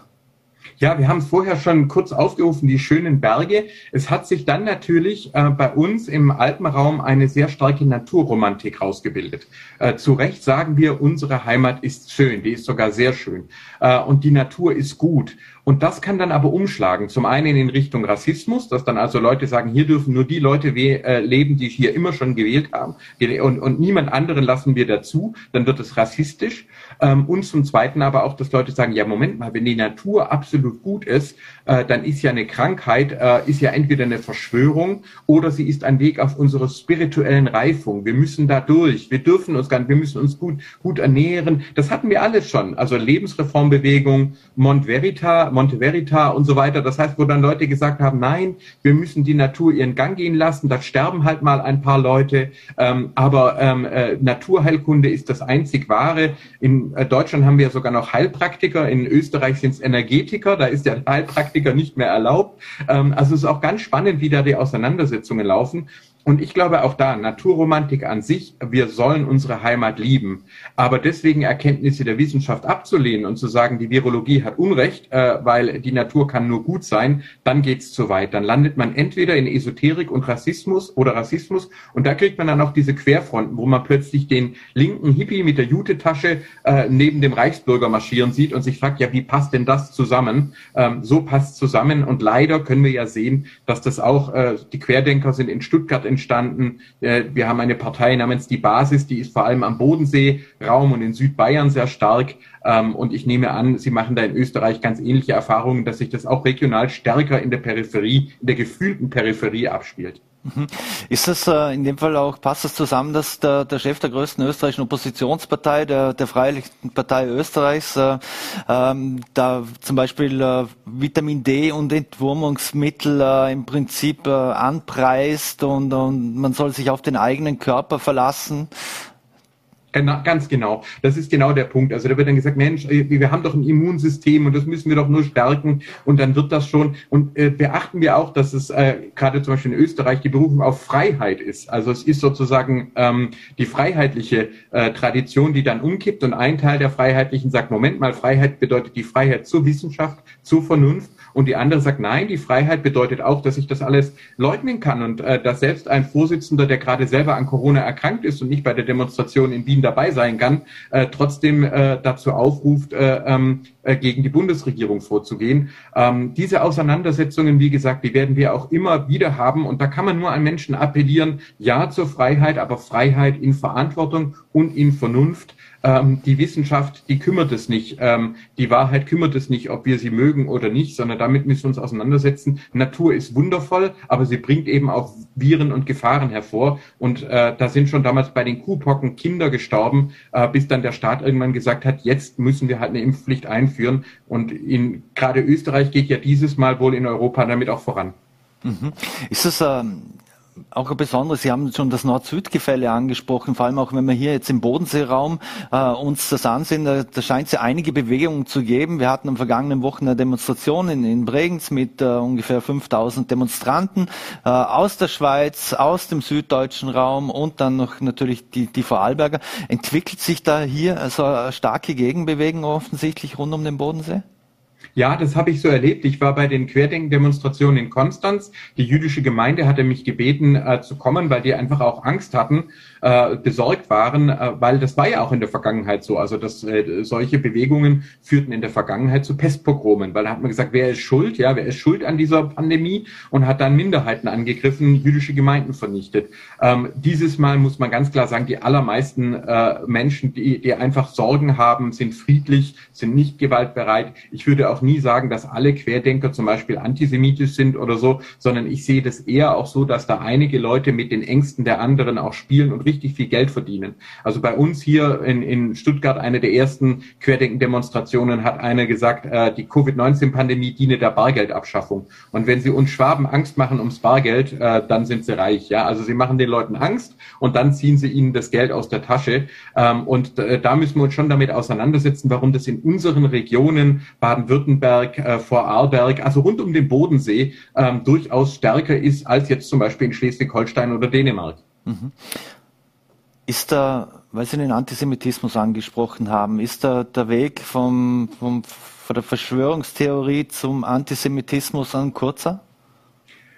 Ja, wir haben es vorher schon kurz aufgerufen, die schönen Berge. Es hat sich dann natürlich äh, bei uns im Alpenraum eine sehr starke Naturromantik rausgebildet. Äh, zu Recht sagen wir, unsere Heimat ist schön, die ist sogar sehr schön. Äh, und die Natur ist gut. Und das kann dann aber umschlagen. Zum einen in Richtung Rassismus, dass dann also Leute sagen, hier dürfen nur die Leute äh, leben, die hier immer schon gewählt haben. Und, und niemand anderen lassen wir dazu. Dann wird es rassistisch. Ähm, und zum Zweiten aber auch, dass Leute sagen, ja, Moment mal, wenn die Natur absolut gut ist, äh, dann ist ja eine Krankheit, äh, ist ja entweder eine Verschwörung oder sie ist ein Weg auf unserer spirituellen Reifung. Wir müssen da durch. Wir dürfen uns gar nicht, wir müssen uns gut, gut ernähren. Das hatten wir alles schon. Also Lebensreformbewegung, Mont Verita, Monte Verita und so weiter. Das heißt, wo dann Leute gesagt haben, nein, wir müssen die Natur ihren Gang gehen lassen, da sterben halt mal ein paar Leute, ähm, aber ähm, äh, Naturheilkunde ist das einzig wahre. In äh, Deutschland haben wir sogar noch Heilpraktiker, in Österreich sind es Energetiker, da ist der Heilpraktiker nicht mehr erlaubt. Ähm, also es ist auch ganz spannend, wie da die Auseinandersetzungen laufen. Und ich glaube auch da, Naturromantik an sich, wir sollen unsere Heimat lieben. Aber deswegen Erkenntnisse der Wissenschaft abzulehnen und zu sagen, die Virologie hat Unrecht, äh, weil die Natur kann nur gut sein, dann geht's zu weit. Dann landet man entweder in Esoterik und Rassismus oder Rassismus. Und da kriegt man dann auch diese Querfronten, wo man plötzlich den linken Hippie mit der Jutetasche äh, neben dem Reichsbürger marschieren sieht und sich fragt, ja, wie passt denn das zusammen? Ähm, so passt zusammen. Und leider können wir ja sehen, dass das auch, äh, die Querdenker sind in Stuttgart entstanden. Äh, wir haben eine Partei namens Die Basis, die ist vor allem am Bodenseeraum und in Südbayern sehr stark. Ähm, und ich nehme an, Sie machen da in Österreich ganz ähnliche Erfahrungen, dass sich das auch regional stärker in der Peripherie, in der gefühlten Peripherie abspielt. Mhm. Ist das äh, in dem Fall auch, passt das zusammen, dass der, der Chef der größten österreichischen Oppositionspartei, der, der Freiheitlichen Partei Österreichs, äh, ähm, da zum Beispiel äh, Vitamin D und Entwurmungsmittel äh, im Prinzip äh, anpreist und, und man soll sich auf den eigenen Körper verlassen? Ganz genau. Das ist genau der Punkt. Also da wird dann gesagt, Mensch, äh, wir haben doch ein Immunsystem und das müssen wir doch nur stärken und dann wird das schon. Und äh, beachten wir auch, dass es äh, gerade zum Beispiel in Österreich die Berufung auf Freiheit ist. Also es ist sozusagen ähm, die freiheitliche äh, Tradition, die dann umkippt und ein Teil der Freiheitlichen sagt, Moment mal, Freiheit bedeutet die Freiheit zur Wissenschaft, zur Vernunft und die andere sagt, nein, die Freiheit bedeutet auch, dass ich das alles leugnen kann und äh, dass selbst ein Vorsitzender, der gerade selber an Corona erkrankt ist und nicht bei der Demonstration in Wien dabei sein kann, äh, trotzdem äh, dazu aufruft, äh, ähm, äh, gegen die Bundesregierung vorzugehen. Ähm, diese Auseinandersetzungen, wie gesagt, die werden wir auch immer wieder haben und da kann man nur an Menschen appellieren, ja zur Freiheit, aber Freiheit in Verantwortung und in Vernunft ähm, die Wissenschaft, die kümmert es nicht. Ähm, die Wahrheit kümmert es nicht, ob wir sie mögen oder nicht, sondern damit müssen wir uns auseinandersetzen. Natur ist wundervoll, aber sie bringt eben auch Viren und Gefahren hervor. Und äh, da sind schon damals bei den Kuhpocken Kinder gestorben, äh, bis dann der Staat irgendwann gesagt hat, jetzt müssen wir halt eine Impfpflicht einführen. Und in gerade Österreich geht ja dieses Mal wohl in Europa damit auch voran. Mhm. Ist das ähm, auch ein besonderes, Sie haben schon das Nord-Süd-Gefälle angesprochen, vor allem auch wenn wir hier jetzt im Bodenseeraum äh, uns das ansehen, da, da scheint es ja einige Bewegungen zu geben. Wir hatten am vergangenen Wochen eine Demonstration in, in Bregenz mit äh, ungefähr 5000 Demonstranten äh, aus der Schweiz, aus dem süddeutschen Raum und dann noch natürlich die, die Vorarlberger. Entwickelt sich da hier so eine starke Gegenbewegung offensichtlich rund um den Bodensee? Ja, das habe ich so erlebt. Ich war bei den Querdenken-Demonstrationen in Konstanz. Die jüdische Gemeinde hatte mich gebeten äh, zu kommen, weil die einfach auch Angst hatten, äh, besorgt waren, äh, weil das war ja auch in der Vergangenheit so. Also dass äh, solche Bewegungen führten in der Vergangenheit zu Pestpogromen, weil da hat man gesagt, wer ist schuld? Ja, wer ist schuld an dieser Pandemie? Und hat dann Minderheiten angegriffen, jüdische Gemeinden vernichtet. Ähm, dieses Mal muss man ganz klar sagen, die allermeisten äh, Menschen, die, die einfach Sorgen haben, sind friedlich, sind nicht gewaltbereit. Ich würde auch nie sagen, dass alle Querdenker zum Beispiel antisemitisch sind oder so, sondern ich sehe das eher auch so, dass da einige Leute mit den Ängsten der anderen auch spielen und richtig viel Geld verdienen. Also bei uns hier in, in Stuttgart, eine der ersten Querdenken-Demonstrationen, hat einer gesagt, äh, die Covid-19-Pandemie diene der Bargeldabschaffung. Und wenn sie uns Schwaben Angst machen ums Bargeld, äh, dann sind sie reich. Ja, also sie machen den Leuten Angst und dann ziehen sie ihnen das Geld aus der Tasche. Ähm, und äh, da müssen wir uns schon damit auseinandersetzen, warum das in unseren Regionen Baden-Württemberg äh, Vorarlberg, also rund um den Bodensee, ähm, durchaus stärker ist als jetzt zum Beispiel in Schleswig-Holstein oder Dänemark. Mhm. Ist da, weil Sie den Antisemitismus angesprochen haben, ist da der Weg vom, vom, von der Verschwörungstheorie zum Antisemitismus ein kurzer?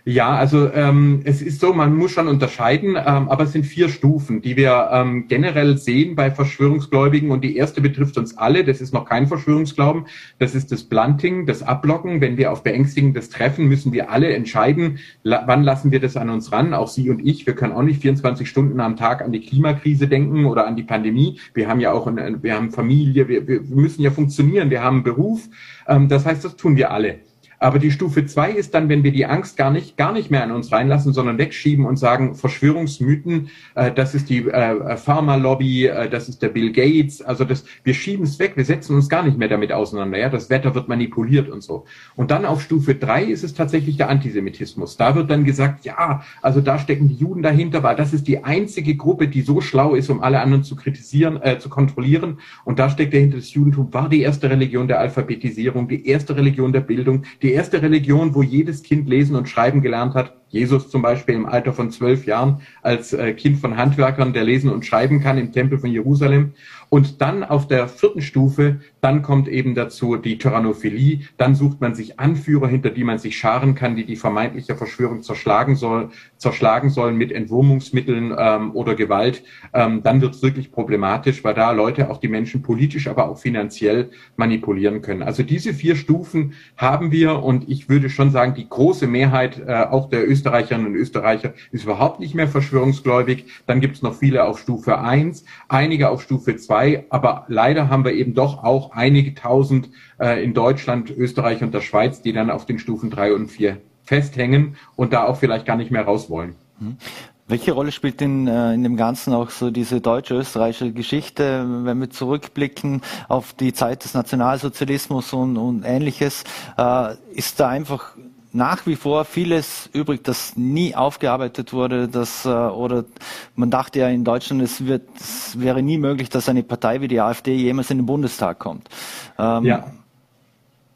Ja, also ähm, es ist so, man muss schon unterscheiden, ähm, aber es sind vier Stufen, die wir ähm, generell sehen bei Verschwörungsgläubigen und die erste betrifft uns alle, das ist noch kein Verschwörungsglauben, das ist das Blunting, das Ablocken. Wenn wir auf Beängstigendes treffen, müssen wir alle entscheiden, la wann lassen wir das an uns ran, auch Sie und ich, wir können auch nicht 24 Stunden am Tag an die Klimakrise denken oder an die Pandemie. Wir haben ja auch, eine, wir haben Familie, wir, wir müssen ja funktionieren, wir haben einen Beruf. Ähm, das heißt, das tun wir alle. Aber die Stufe zwei ist dann, wenn wir die Angst gar nicht, gar nicht mehr an uns reinlassen, sondern wegschieben und sagen, Verschwörungsmythen, äh, das ist die äh, Pharma-Lobby, äh, das ist der Bill Gates, also das, wir schieben es weg, wir setzen uns gar nicht mehr damit auseinander, ja, das Wetter wird manipuliert und so. Und dann auf Stufe drei ist es tatsächlich der Antisemitismus. Da wird dann gesagt, ja, also da stecken die Juden dahinter, weil das ist die einzige Gruppe, die so schlau ist, um alle anderen zu kritisieren, äh, zu kontrollieren. Und da steckt dahinter das Judentum, war die erste Religion der Alphabetisierung, die erste Religion der Bildung, die erste Religion, wo jedes Kind lesen und schreiben gelernt hat. Jesus zum Beispiel im Alter von zwölf Jahren als äh, Kind von Handwerkern, der lesen und schreiben kann im Tempel von Jerusalem. Und dann auf der vierten Stufe, dann kommt eben dazu die Tyrannophilie. Dann sucht man sich Anführer, hinter die man sich scharen kann, die die vermeintliche Verschwörung zerschlagen soll, zerschlagen sollen mit Entwurmungsmitteln ähm, oder Gewalt. Ähm, dann wird es wirklich problematisch, weil da Leute auch die Menschen politisch, aber auch finanziell manipulieren können. Also diese vier Stufen haben wir und ich würde schon sagen, die große Mehrheit äh, auch der Österreicherinnen und Österreicher ist überhaupt nicht mehr verschwörungsgläubig. Dann gibt es noch viele auf Stufe eins, einige auf Stufe zwei dabei, aber leider haben wir eben doch auch einige tausend äh, in Deutschland, Österreich und der Schweiz, die dann auf den Stufen drei und vier festhängen und da auch vielleicht gar nicht mehr raus wollen. Mhm. Welche Rolle spielt in, äh, in dem Ganzen auch so diese deutsche-österreichische Geschichte, wenn wir zurückblicken auf die Zeit des Nationalsozialismus und, und ähnliches? Äh, ist da einfach nach wie vor vieles übrig, das nie aufgearbeitet wurde, das, äh, oder man dachte ja in Deutschland, es, wird, es wäre nie möglich, dass eine Partei wie die AfD jemals in den Bundestag kommt. Ähm, ja.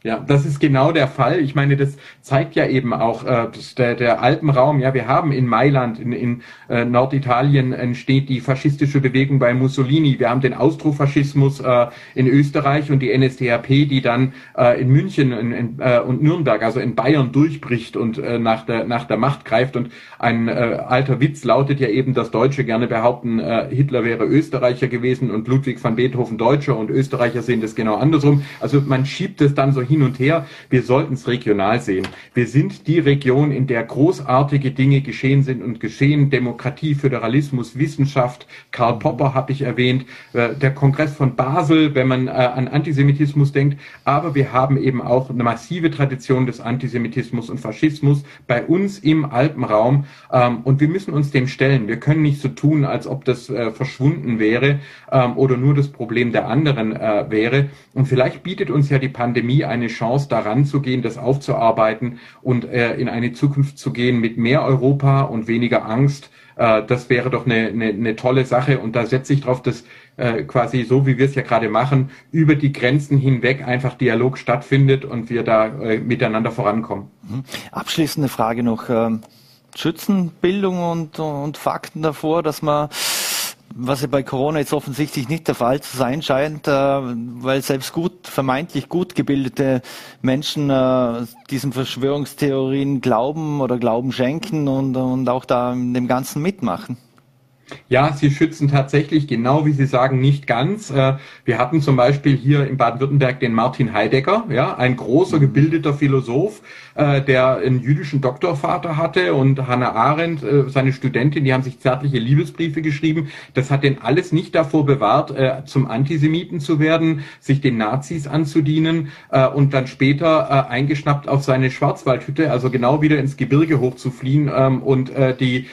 Ja, das ist genau der Fall. Ich meine, das zeigt ja eben auch äh, der, der Alpenraum. Ja, wir haben in Mailand, in, in äh, Norditalien entsteht die faschistische Bewegung bei Mussolini. Wir haben den Austrofaschismus äh, in Österreich und die NSDAP, die dann äh, in München in, in, äh, und Nürnberg, also in Bayern durchbricht und äh, nach, der, nach der Macht greift. Und ein äh, alter Witz lautet ja eben, dass Deutsche gerne behaupten, äh, Hitler wäre Österreicher gewesen und Ludwig van Beethoven Deutscher und Österreicher sehen das genau andersrum. Also man schiebt es dann so hin und her. Wir sollten es regional sehen. Wir sind die Region, in der großartige Dinge geschehen sind und geschehen. Demokratie, Föderalismus, Wissenschaft. Karl Popper habe ich erwähnt. Äh, der Kongress von Basel, wenn man äh, an Antisemitismus denkt. Aber wir haben eben auch eine massive Tradition des Antisemitismus und Faschismus bei uns im Alpenraum. Ähm, und wir müssen uns dem stellen. Wir können nicht so tun, als ob das äh, verschwunden wäre ähm, oder nur das Problem der anderen wäre. Und vielleicht bietet uns ja die Pandemie eine eine Chance, daran zu gehen, das aufzuarbeiten und äh, in eine Zukunft zu gehen mit mehr Europa und weniger Angst. Äh, das wäre doch eine, eine, eine tolle Sache. Und da setze ich drauf, dass äh, quasi so, wie wir es ja gerade machen, über die Grenzen hinweg einfach Dialog stattfindet und wir da äh, miteinander vorankommen. Mhm. Abschließende Frage noch. Ähm, schützen Bildung und, und Fakten davor, dass man was ja bei Corona jetzt offensichtlich nicht der Fall zu sein scheint, äh, weil selbst gut, vermeintlich gut gebildete Menschen äh, diesen Verschwörungstheorien glauben oder Glauben schenken und, und auch da in dem Ganzen mitmachen. Ja, sie schützen tatsächlich, genau wie Sie sagen, nicht ganz. Äh, wir hatten zum Beispiel hier in Baden-Württemberg den Martin Heidegger, ja, ein großer, mhm. gebildeter Philosoph, äh, der einen jüdischen Doktorvater hatte und Hannah Arendt, äh, seine Studentin, die haben sich zärtliche Liebesbriefe geschrieben. Das hat den alles nicht davor bewahrt, zum Antisemiten zu werden, sich den Nazis anzudienen und dann später eingeschnappt auf seine Schwarzwaldhütte, also genau wieder ins Gebirge hochzufliehen ähm, und die,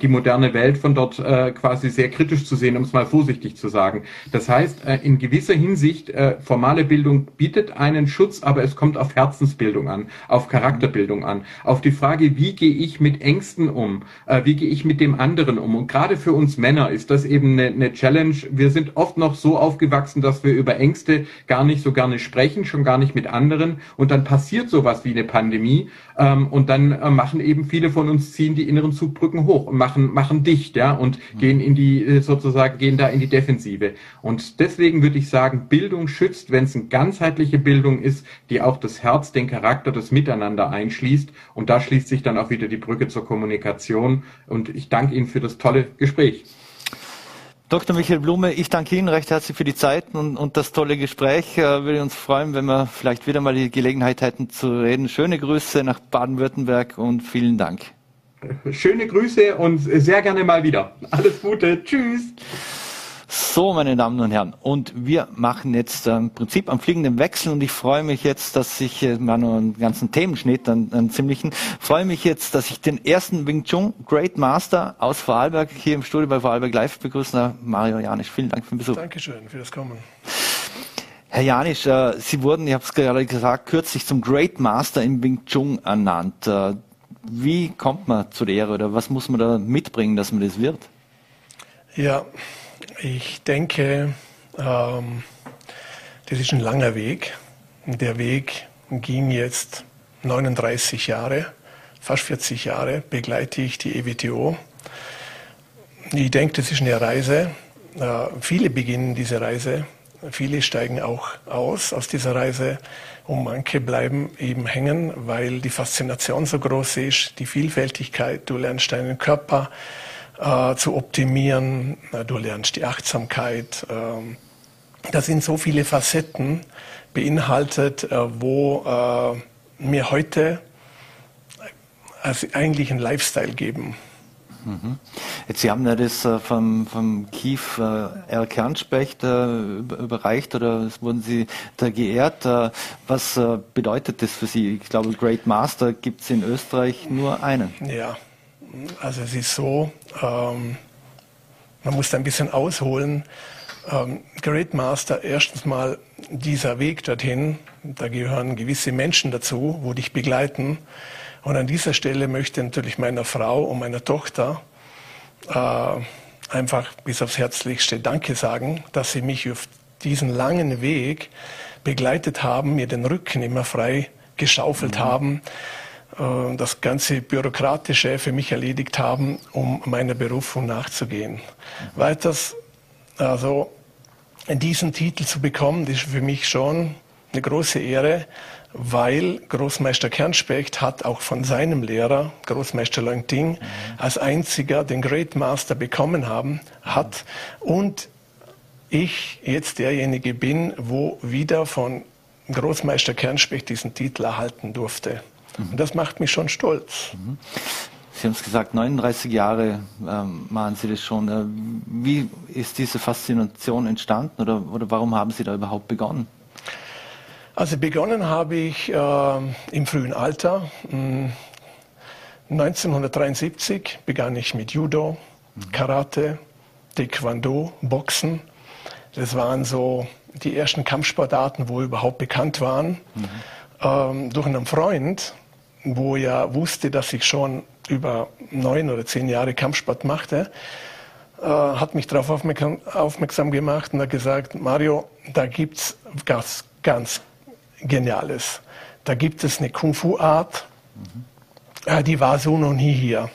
die moderne Welt von dort äh, quasi sehr kritisch zu sehen, um es mal vorsichtig zu sagen. Das heißt, äh, in gewisser Hinsicht, äh, formale Bildung bietet einen Schutz, aber es kommt auf Herzensbildung an, auf Charakterbildung an, auf die Frage, wie gehe ich mit Ängsten um, äh, wie gehe ich mit dem anderen um. Und gerade für uns Männer ist das eben eine, eine Challenge. Wir sind oft noch so aufgewachsen, dass wir über Ängste gar nicht so gerne sprechen, schon gar nicht mit anderen. Und dann passiert sowas wie eine Pandemie. Ähm, und dann äh, machen eben viele von uns ziehen die inneren Zugbrücken hoch und machen, machen dicht, ja, und mhm. gehen in die, äh, sozusagen, gehen da in die Defensive. Und deswegen würde ich sagen, Bildung schützt, wenn es eine ganzheitliche Bildung ist, die auch das Herz, den Charakter, das Miteinander einschließt. Und da schließt sich dann auch wieder die Brücke zur Kommunikation. Und ich danke Ihnen für das tolle Gespräch. Dr. Michael Blume, ich danke Ihnen recht herzlich für die Zeit und, und das tolle Gespräch. Äh, würde uns freuen, wenn wir vielleicht wieder mal die Gelegenheit hätten zu reden. Schöne Grüße nach Baden-Württemberg und vielen Dank. Schöne Grüße und sehr gerne mal wieder. Alles Gute. Tschüss. So, meine Damen und Herren, und wir machen jetzt äh, im Prinzip am fliegenden Wechsel und ich freue mich jetzt, dass ich äh, mal nur einen ganzen Themenschnitt, einen, einen ziemlichen, freue mich jetzt, dass ich den ersten Wing Chun Great Master aus Vorarlberg hier im Studio bei Vorarlberg Live begrüßen darf, Mario Janisch. Vielen Dank für den Besuch. Dankeschön für das Kommen. Herr Janisch, äh, Sie wurden, ich habe es gerade gesagt, kürzlich zum Great Master im Wing Chun ernannt. Äh, wie kommt man zu der Ehre oder was muss man da mitbringen, dass man das wird? Ja, ich denke, ähm, das ist ein langer Weg. Der Weg ging jetzt 39 Jahre, fast 40 Jahre begleite ich die EWTO. Ich denke, das ist eine Reise. Äh, viele beginnen diese Reise, viele steigen auch aus aus dieser Reise und manche bleiben eben hängen, weil die Faszination so groß ist, die Vielfältigkeit, du lernst deinen Körper äh, zu optimieren. Du lernst die Achtsamkeit. Äh, das sind so viele Facetten beinhaltet, äh, wo äh, mir heute also eigentlich einen Lifestyle geben. Mhm. Jetzt, Sie haben ja das äh, vom, vom Kief äh, R. Kernspecht äh, überreicht oder wurden Sie da geehrt. Äh, was äh, bedeutet das für Sie? Ich glaube, Great Master gibt es in Österreich nur einen. Ja, also es ist so, ähm, man muss da ein bisschen ausholen. Ähm, Great Master, erstens mal dieser Weg dorthin, da gehören gewisse Menschen dazu, wo dich begleiten. Und an dieser Stelle möchte ich natürlich meiner Frau und meiner Tochter äh, einfach bis aufs Herzlichste Danke sagen, dass sie mich auf diesen langen Weg begleitet haben, mir den Rücken immer frei geschaufelt mhm. haben das ganze Bürokratische für mich erledigt haben, um meiner Berufung nachzugehen. Weiters, also diesen Titel zu bekommen, ist für mich schon eine große Ehre, weil Großmeister Kernspecht hat auch von seinem Lehrer, Großmeister Leungting, mhm. als einziger den Great Master bekommen haben, hat und ich jetzt derjenige bin, wo wieder von Großmeister Kernspecht diesen Titel erhalten durfte. Mhm. Das macht mich schon stolz. Mhm. Sie haben es gesagt, 39 Jahre ähm, machen Sie das schon. Äh, wie ist diese Faszination entstanden oder, oder warum haben Sie da überhaupt begonnen? Also begonnen habe ich äh, im frühen Alter. 1973 hm, begann ich mit Judo, mhm. Karate, Taekwondo, Boxen. Das waren so die ersten Kampfsportarten, wo überhaupt bekannt waren. Mhm. Ähm, durch einen Freund, wo er wusste, dass ich schon über neun oder zehn Jahre Kampfsport machte, äh, hat mich darauf aufmerksam, aufmerksam, gemacht und hat gesagt, Mario, da gibt's ganz, ganz Geniales. Da gibt es eine Kung-Fu-Art, mhm. äh, die war so noch nie hier.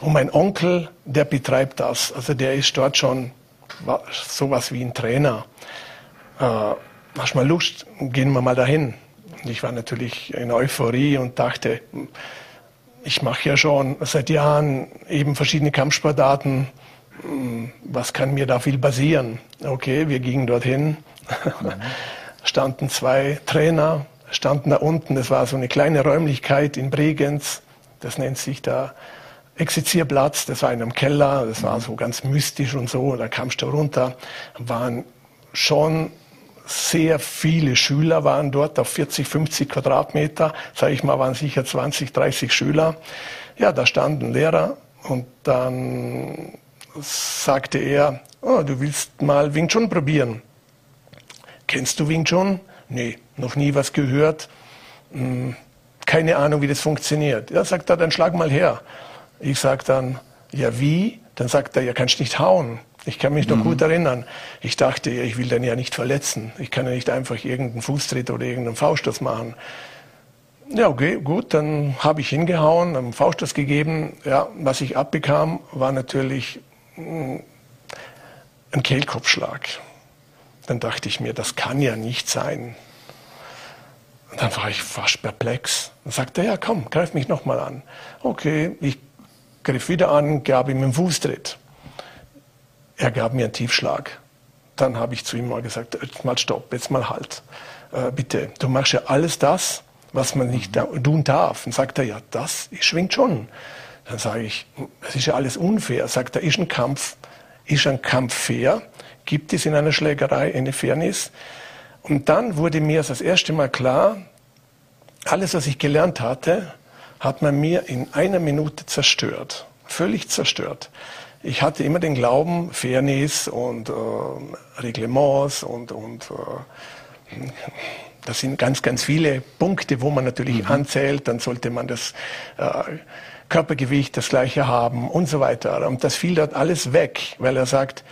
Und mein Onkel, der betreibt das. Also der ist dort schon sowas wie ein Trainer. Äh, hast mal Lust, gehen wir mal dahin. Ich war natürlich in Euphorie und dachte, ich mache ja schon seit Jahren eben verschiedene Kampfsportarten. Hm, was kann mir da viel passieren? Okay, wir gingen dorthin. Mhm. [laughs] standen zwei Trainer, standen da unten. Das war so eine kleine Räumlichkeit in Bregenz. Das nennt sich da Exerzierplatz. Das war in einem Keller. Das war so ganz mystisch und so. Da kamst du runter. Waren schon sehr viele Schüler waren dort auf 40, 50 Quadratmeter. Sage ich mal, waren sicher 20, 30 Schüler. Ja, da standen Lehrer und dann sagte er, oh, du willst mal Wing Chun probieren. Kennst du Wing Chun? Nee, noch nie was gehört. Hm, keine Ahnung, wie das funktioniert. Ja, sagt er, dann schlag mal her. Ich sag dann, ja wie? Dann sagt er, ja, kannst nicht hauen. Ich kann mich noch mhm. gut erinnern. Ich dachte, ich will den ja nicht verletzen. Ich kann ja nicht einfach irgendeinen Fußtritt oder irgendeinen Fauststoß machen. Ja, okay, gut, dann habe ich hingehauen, einen Fauststoß gegeben. Ja, was ich abbekam, war natürlich hm, ein Kehlkopfschlag. Dann dachte ich mir, das kann ja nicht sein. Und dann war ich fast perplex. Dann sagte er, ja, komm, greif mich nochmal an. Okay, ich griff wieder an, gab ihm einen Fußtritt. Er gab mir einen Tiefschlag. Dann habe ich zu ihm mal gesagt, jetzt mal stopp, jetzt mal halt. Äh, bitte, du machst ja alles das, was man nicht da tun darf. Und sagt er, ja, das schwingt schon. Dann sage ich, es ist ja alles unfair. Sagt er, ist ein Kampf, ist ein Kampf fair? Gibt es in einer Schlägerei eine Fairness? Und dann wurde mir das erste Mal klar, alles, was ich gelernt hatte, hat man mir in einer Minute zerstört. Völlig zerstört ich hatte immer den Glauben, Fairness und äh, Reglements und, und äh, das sind ganz, ganz viele Punkte, wo man natürlich mhm. anzählt. Dann sollte man das äh, Körpergewicht das gleiche haben und so weiter. Und das fiel dort alles weg, weil er sagt,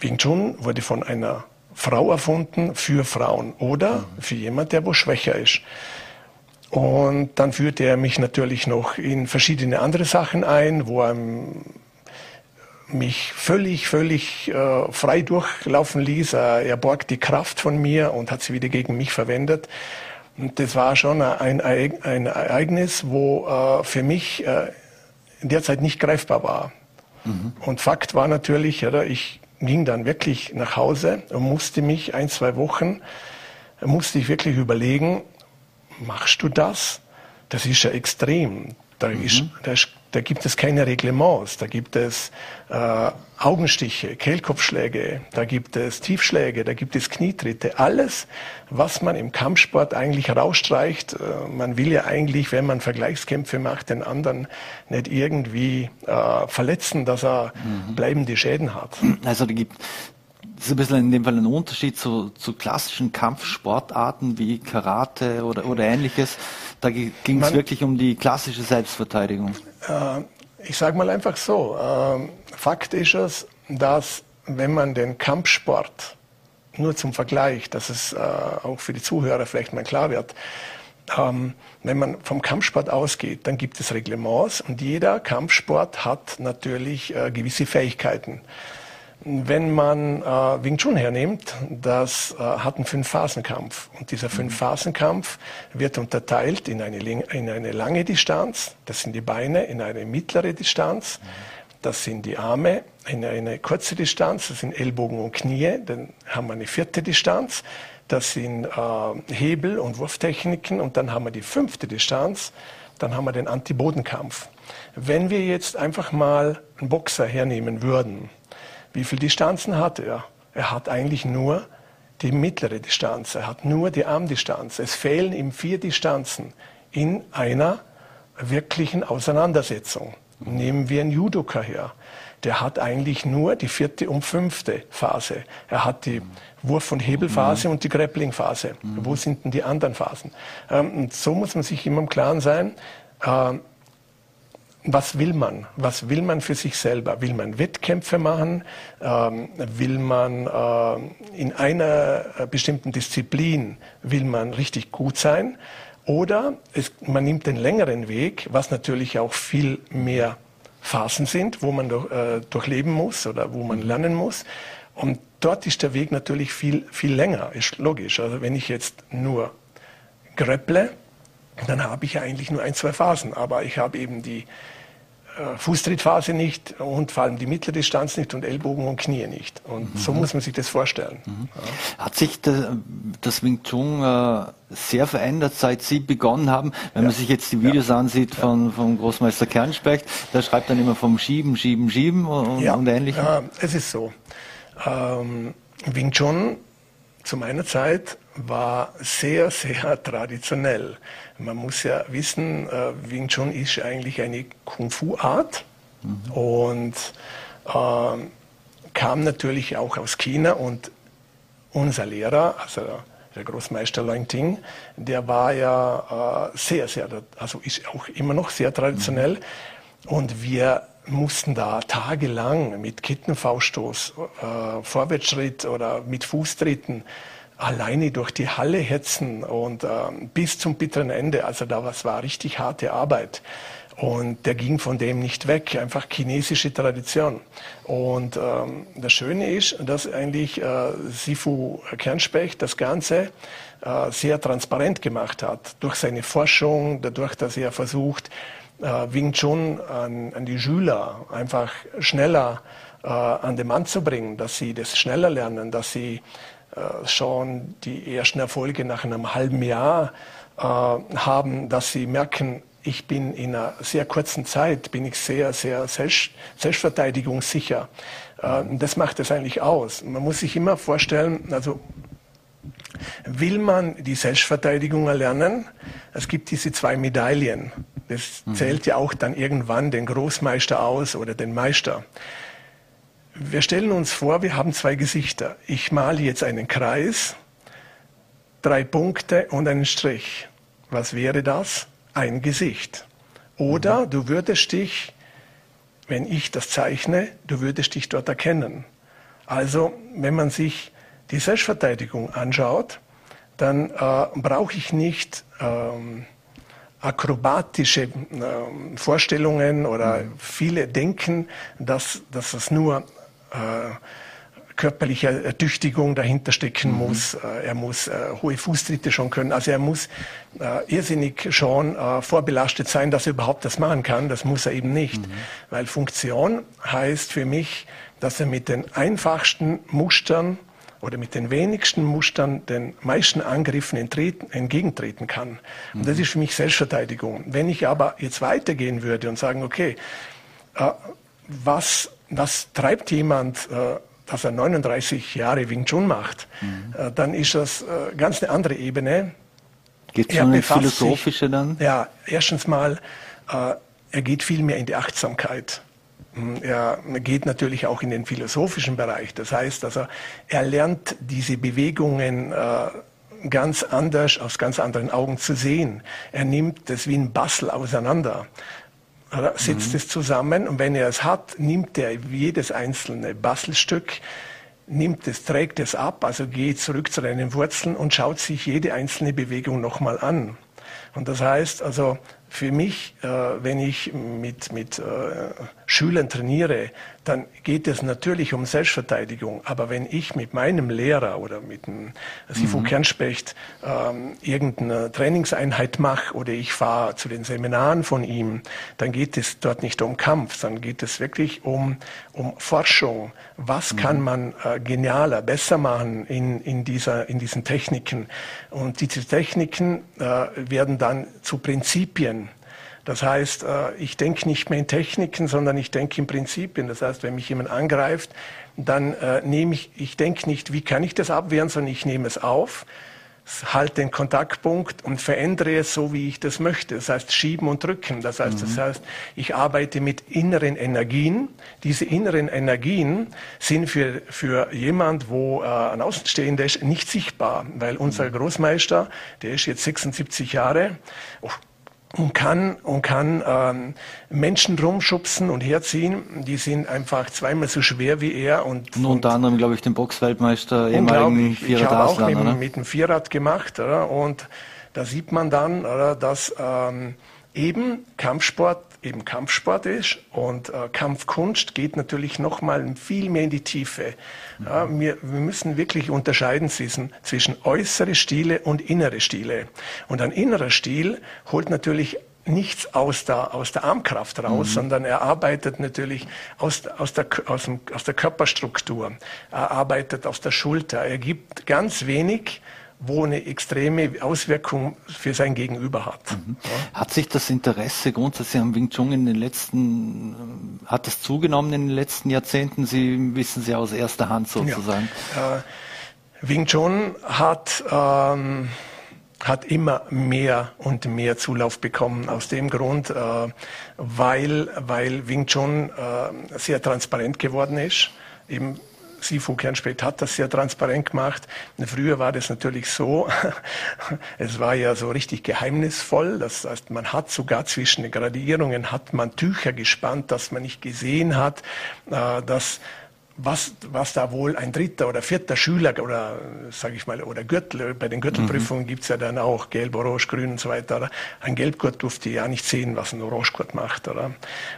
Wing Chun wurde von einer Frau erfunden für Frauen oder mhm. für jemand, der wo schwächer ist. Und dann führte er mich natürlich noch in verschiedene andere Sachen ein, wo er mich völlig, völlig äh, frei durchlaufen ließ. Äh, er borgt die Kraft von mir und hat sie wieder gegen mich verwendet. Und das war schon ein, ein Ereignis, wo äh, für mich äh, in der Zeit nicht greifbar war. Mhm. Und Fakt war natürlich, oder, ich ging dann wirklich nach Hause und musste mich ein, zwei Wochen, musste ich wirklich überlegen, machst du das? Das ist ja extrem. Da, mhm. ist, da ist da gibt es keine Reglements, da gibt es äh, Augenstiche, Kehlkopfschläge, da gibt es Tiefschläge, da gibt es Knietritte. Alles, was man im Kampfsport eigentlich rausstreicht. Äh, man will ja eigentlich, wenn man Vergleichskämpfe macht, den anderen nicht irgendwie äh, verletzen, dass er mhm. bleibende Schäden hat. Also da gibt das ist ein bisschen in dem Fall ein Unterschied zu, zu klassischen Kampfsportarten wie Karate oder, oder ähnliches. Da ging es wirklich um die klassische Selbstverteidigung. Äh, ich sage mal einfach so, äh, Fakt ist es, dass wenn man den Kampfsport nur zum Vergleich, dass es äh, auch für die Zuhörer vielleicht mal klar wird, ähm, wenn man vom Kampfsport ausgeht, dann gibt es Reglements und jeder Kampfsport hat natürlich äh, gewisse Fähigkeiten. Wenn man äh, Wing Chun hernimmt, das äh, hat einen Fünf-Phasen-Kampf. Und dieser Fünf-Phasen-Kampf wird unterteilt in eine, in eine lange Distanz, das sind die Beine, in eine mittlere Distanz, das sind die Arme, in eine kurze Distanz, das sind Ellbogen und Knie, dann haben wir eine vierte Distanz, das sind äh, Hebel- und Wurftechniken und dann haben wir die fünfte Distanz, dann haben wir den Antibodenkampf. Wenn wir jetzt einfach mal einen Boxer hernehmen würden, wie viele Distanzen hat er? Er hat eigentlich nur die mittlere Distanz. Er hat nur die Armdistanz. Es fehlen ihm vier Distanzen in einer wirklichen Auseinandersetzung. Nehmen wir einen Judoka her. der hat eigentlich nur die vierte und fünfte Phase. Er hat die Wurf- und Hebelphase mhm. und die Grappling-Phase. Mhm. Wo sind denn die anderen Phasen? Ähm, und so muss man sich immer im Klaren sein, äh, was will man? Was will man für sich selber? Will man Wettkämpfe machen? Ähm, will man äh, in einer äh, bestimmten Disziplin, will man richtig gut sein? Oder es, man nimmt den längeren Weg, was natürlich auch viel mehr Phasen sind, wo man durch, äh, durchleben muss oder wo man lernen muss. Und dort ist der Weg natürlich viel, viel länger, ist logisch. Also wenn ich jetzt nur grapple, dann habe ich ja eigentlich nur ein, zwei Phasen. Aber ich habe eben die äh, Fußtrittphase nicht und vor allem die mittlere Distanz nicht und Ellbogen und Knie nicht. Und mhm. so muss man sich das vorstellen. Mhm. Ja. Hat sich das, das Wing Chun äh, sehr verändert, seit Sie begonnen haben? Wenn ja. man sich jetzt die Videos ja. ansieht von, von Großmeister Kernspecht, der schreibt dann immer vom Schieben, Schieben, Schieben und, und Ähnlichem. Ja, es ist so. Ähm, Wing Chun zu meiner Zeit war sehr, sehr [laughs] traditionell. Man muss ja wissen, äh, Wing Chun ist eigentlich eine Kung-Fu-Art mhm. und äh, kam natürlich auch aus China und unser Lehrer, also der Großmeister Leung Ting, der war ja äh, sehr, sehr, also ist auch immer noch sehr traditionell mhm. und wir mussten da tagelang mit Kettenfauststoß, äh, Vorwärtsschritt oder mit Fußtritten alleine durch die Halle hetzen und äh, bis zum bitteren Ende. Also da was war richtig harte Arbeit. Und der ging von dem nicht weg, einfach chinesische Tradition. Und ähm, das Schöne ist, dass eigentlich äh, Sifu Kernspecht das Ganze äh, sehr transparent gemacht hat. Durch seine Forschung, dadurch, dass er versucht, äh, Wing Chun an, an die Schüler einfach schneller äh, an den Mann zu bringen, dass sie das schneller lernen, dass sie äh, schon die ersten Erfolge nach einem halben Jahr äh, haben, dass sie merken, ich bin in einer sehr kurzen Zeit, bin ich sehr, sehr selbst, selbstverteidigungssicher. Äh, das macht es eigentlich aus. Man muss sich immer vorstellen, also will man die Selbstverteidigung erlernen? Es gibt diese zwei Medaillen. Das mhm. zählt ja auch dann irgendwann den Großmeister aus oder den Meister. Wir stellen uns vor, wir haben zwei Gesichter. Ich male jetzt einen Kreis, drei Punkte und einen Strich. Was wäre das? Ein Gesicht. Oder mhm. du würdest dich, wenn ich das zeichne, du würdest dich dort erkennen. Also, wenn man sich die Selbstverteidigung anschaut, dann äh, brauche ich nicht ähm, akrobatische äh, Vorstellungen oder mhm. viele denken, dass, dass es nur äh, körperliche Ertüchtigung dahinter stecken mhm. muss. Äh, er muss äh, hohe Fußtritte schon können. Also er muss äh, irrsinnig schon äh, vorbelastet sein, dass er überhaupt das machen kann. Das muss er eben nicht. Mhm. Weil Funktion heißt für mich, dass er mit den einfachsten Mustern oder mit den wenigsten Mustern den meisten Angriffen entgegentreten kann. Und das mhm. ist für mich Selbstverteidigung. Wenn ich aber jetzt weitergehen würde und sagen, okay, äh, was was treibt jemand, äh, dass er 39 Jahre Wing Chun macht, mhm. äh, dann ist das äh, ganz eine andere Ebene. Geht es schon ins Philosophische sich, dann? Ja, erstens mal, äh, er geht viel mehr in die Achtsamkeit. Er geht natürlich auch in den philosophischen Bereich. Das heißt, also, er lernt diese Bewegungen äh, ganz anders, aus ganz anderen Augen zu sehen. Er nimmt das wie ein Bastel auseinander setzt mhm. es zusammen und wenn er es hat, nimmt er jedes einzelne Bastelstück, nimmt es, trägt es ab, also geht zurück zu seinen Wurzeln und schaut sich jede einzelne Bewegung nochmal an. Und das heißt also, für mich, äh, wenn ich mit, mit äh, Schülern trainiere, dann geht es natürlich um Selbstverteidigung. Aber wenn ich mit meinem Lehrer oder mit dem Sifu mhm. Kernspecht ähm, irgendeine Trainingseinheit mache oder ich fahre zu den Seminaren von ihm, dann geht es dort nicht um Kampf, sondern geht es wirklich um, um Forschung. Was mhm. kann man äh, genialer, besser machen in, in, dieser, in diesen Techniken? Und diese Techniken äh, werden dann zu Prinzipien das heißt, äh, ich denke nicht mehr in Techniken, sondern ich denke in Prinzipien. Das heißt, wenn mich jemand angreift, dann äh, nehme ich, ich denke nicht, wie kann ich das abwehren, sondern ich nehme es auf, halt den Kontaktpunkt und verändere es so, wie ich das möchte. Das heißt, schieben und drücken. Das heißt, mhm. das heißt, ich arbeite mit inneren Energien. Diese inneren Energien sind für, für jemand, wo äh, ein Außenstehender ist, nicht sichtbar, weil unser mhm. Großmeister, der ist jetzt 76 Jahre, oh, und kann, und kann ähm, Menschen rumschubsen und herziehen. Die sind einfach zweimal so schwer wie er. Und, und unter anderem, glaube ich, den Boxweltmeister ehemaligen Vierrad Ich habe auch mit, oder? mit dem Vierrad gemacht. Oder? Und da sieht man dann, oder, dass ähm, eben Kampfsport eben Kampfsport ist und äh, Kampfkunst geht natürlich noch mal viel mehr in die Tiefe. Mhm. Ja, wir, wir müssen wirklich unterscheiden zwischen, zwischen äußere Stile und innere Stile. Und ein innerer Stil holt natürlich nichts aus der, aus der Armkraft raus, mhm. sondern er arbeitet natürlich aus, aus, der, aus, dem, aus der Körperstruktur. Er arbeitet aus der Schulter. Er gibt ganz wenig wo eine extreme Auswirkung für sein Gegenüber hat. Mhm. Ja. Hat sich das Interesse grundsätzlich am Wing Chun in den letzten, hat das zugenommen in den letzten Jahrzehnten? Sie wissen Sie aus erster Hand sozusagen. Ja. Äh, Wing Chun hat, ähm, hat immer mehr und mehr Zulauf bekommen. Aus dem Grund, äh, weil, weil Wing Chun äh, sehr transparent geworden ist. Eben Sifu Kernspät hat das sehr transparent gemacht. Früher war das natürlich so, [laughs] es war ja so richtig geheimnisvoll. Das heißt, man hat sogar zwischen den Gradierungen hat man Tücher gespannt, dass man nicht gesehen hat, äh, dass was, was da wohl ein dritter oder vierter Schüler oder sage ich mal oder Gürtel bei den Gürtelprüfungen mhm. gibt's ja dann auch gelb, orange, grün und so weiter. Oder? Ein Gelbgurt durfte ja nicht sehen, was ein Orangegurt macht. Oder?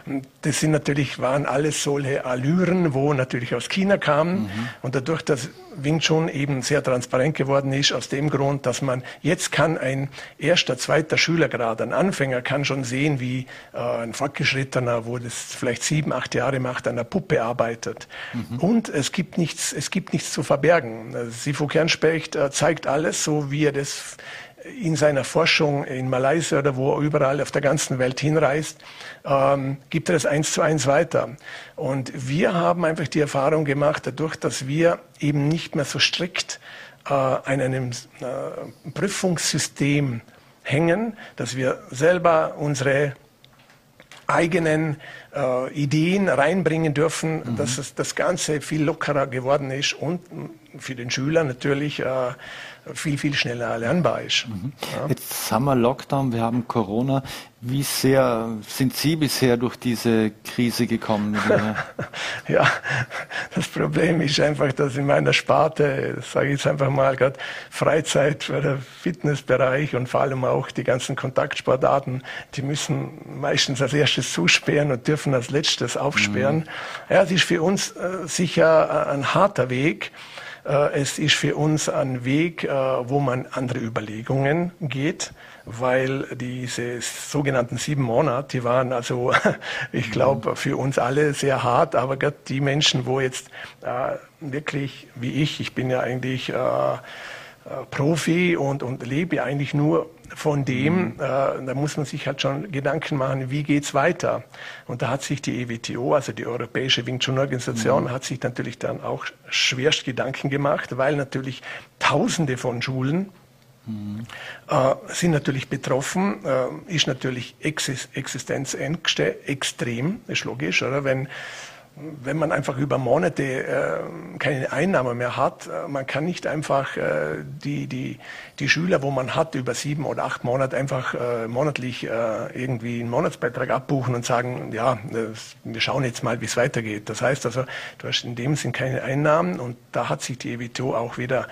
Und das sind natürlich waren alles solche Allüren, wo natürlich aus China kamen mhm. und dadurch, dass Wing Chun eben sehr transparent geworden ist, aus dem Grund, dass man jetzt kann ein erster, zweiter Schülergrad, ein Anfänger kann schon sehen, wie äh, ein Fortgeschrittener, wo das vielleicht sieben, acht Jahre macht, an der Puppe arbeitet. Mhm. Mhm. Und es gibt nichts, es gibt nichts zu verbergen. Sifo Kernspecht äh, zeigt alles, so wie er das in seiner Forschung in Malaysia oder wo er überall auf der ganzen Welt hinreist, ähm, gibt er es eins zu eins weiter. Und wir haben einfach die Erfahrung gemacht, dadurch, dass wir eben nicht mehr so strikt äh, an einem äh, Prüfungssystem hängen, dass wir selber unsere eigenen äh, Ideen reinbringen dürfen, mhm. dass es, das Ganze viel lockerer geworden ist und für den Schüler natürlich äh, viel, viel schneller lernbar ist. Mhm. Ja. Jetzt haben wir Lockdown, wir haben Corona. Wie sehr sind Sie bisher durch diese Krise gekommen? [laughs] ja, das Problem ist einfach, dass in meiner Sparte, sage ich jetzt einfach mal, gerade Freizeit für den Fitnessbereich und vor allem auch die ganzen Kontaktsportarten, die müssen meistens als erstes zusperren und dürfen als letztes aufsperren. Mhm. Ja, es ist für uns äh, sicher ein harter Weg. Äh, es ist für uns ein Weg, äh, wo man andere Überlegungen geht, weil diese sogenannten sieben Monate, die waren also, [laughs] ich glaube, für uns alle sehr hart, aber gerade die Menschen, wo jetzt äh, wirklich, wie ich, ich bin ja eigentlich Profi und, und lebe eigentlich nur von dem, mhm. äh, da muss man sich halt schon Gedanken machen, wie geht's weiter? Und da hat sich die EWTO, also die Europäische Wing Chun Organisation, mhm. hat sich natürlich dann auch schwerst Gedanken gemacht, weil natürlich Tausende von Schulen Mhm. Äh, sind natürlich betroffen, äh, ist natürlich Existenzängste extrem, ist logisch, oder? Wenn wenn man einfach über Monate äh, keine Einnahme mehr hat, äh, man kann nicht einfach äh, die, die, die Schüler, wo man hat, über sieben oder acht Monate einfach äh, monatlich äh, irgendwie einen Monatsbeitrag abbuchen und sagen, ja, wir schauen jetzt mal, wie es weitergeht. Das heißt also, du hast in dem Sinn keine Einnahmen und da hat sich die EWTO auch wieder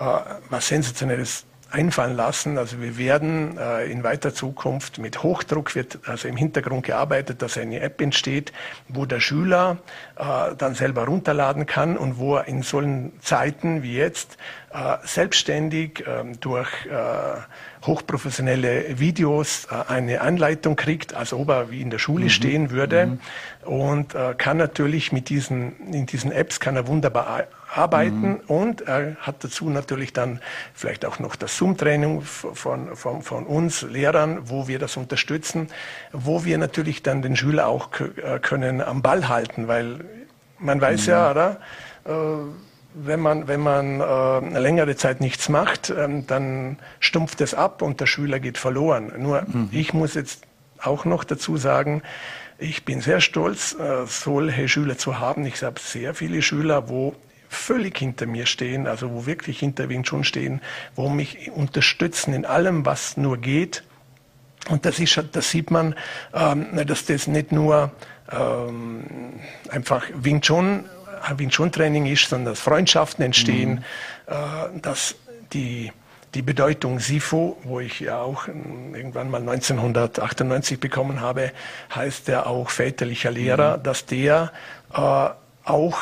äh, was Sensationelles einfallen lassen. Also wir werden äh, in weiter Zukunft mit Hochdruck wird also im Hintergrund gearbeitet, dass eine App entsteht, wo der Schüler äh, dann selber runterladen kann und wo er in solchen Zeiten wie jetzt äh, selbstständig ähm, durch äh, hochprofessionelle Videos äh, eine Anleitung kriegt, als ob er wie in der Schule mhm. stehen würde mhm. und äh, kann natürlich mit diesen in diesen Apps kann er wunderbar arbeiten mhm. und er hat dazu natürlich dann vielleicht auch noch das Zoom-Training von, von, von uns Lehrern, wo wir das unterstützen, wo wir natürlich dann den Schüler auch können am Ball halten, weil man weiß mhm. ja, oder? Äh, wenn man, wenn man äh, eine längere Zeit nichts macht, ähm, dann stumpft es ab und der Schüler geht verloren. Nur mhm. ich muss jetzt auch noch dazu sagen, ich bin sehr stolz, äh, solche Schüler zu haben. Ich habe sehr viele Schüler, wo völlig hinter mir stehen, also wo wirklich hinter Wing Chun stehen, wo mich unterstützen in allem, was nur geht. Und das ist, das sieht man, ähm, dass das nicht nur ähm, einfach Wing Chun, Wing Chun Training ist, sondern dass Freundschaften entstehen, mhm. äh, dass die die Bedeutung SIFO, wo ich ja auch irgendwann mal 1998 bekommen habe, heißt der auch väterlicher Lehrer, mhm. dass der äh, auch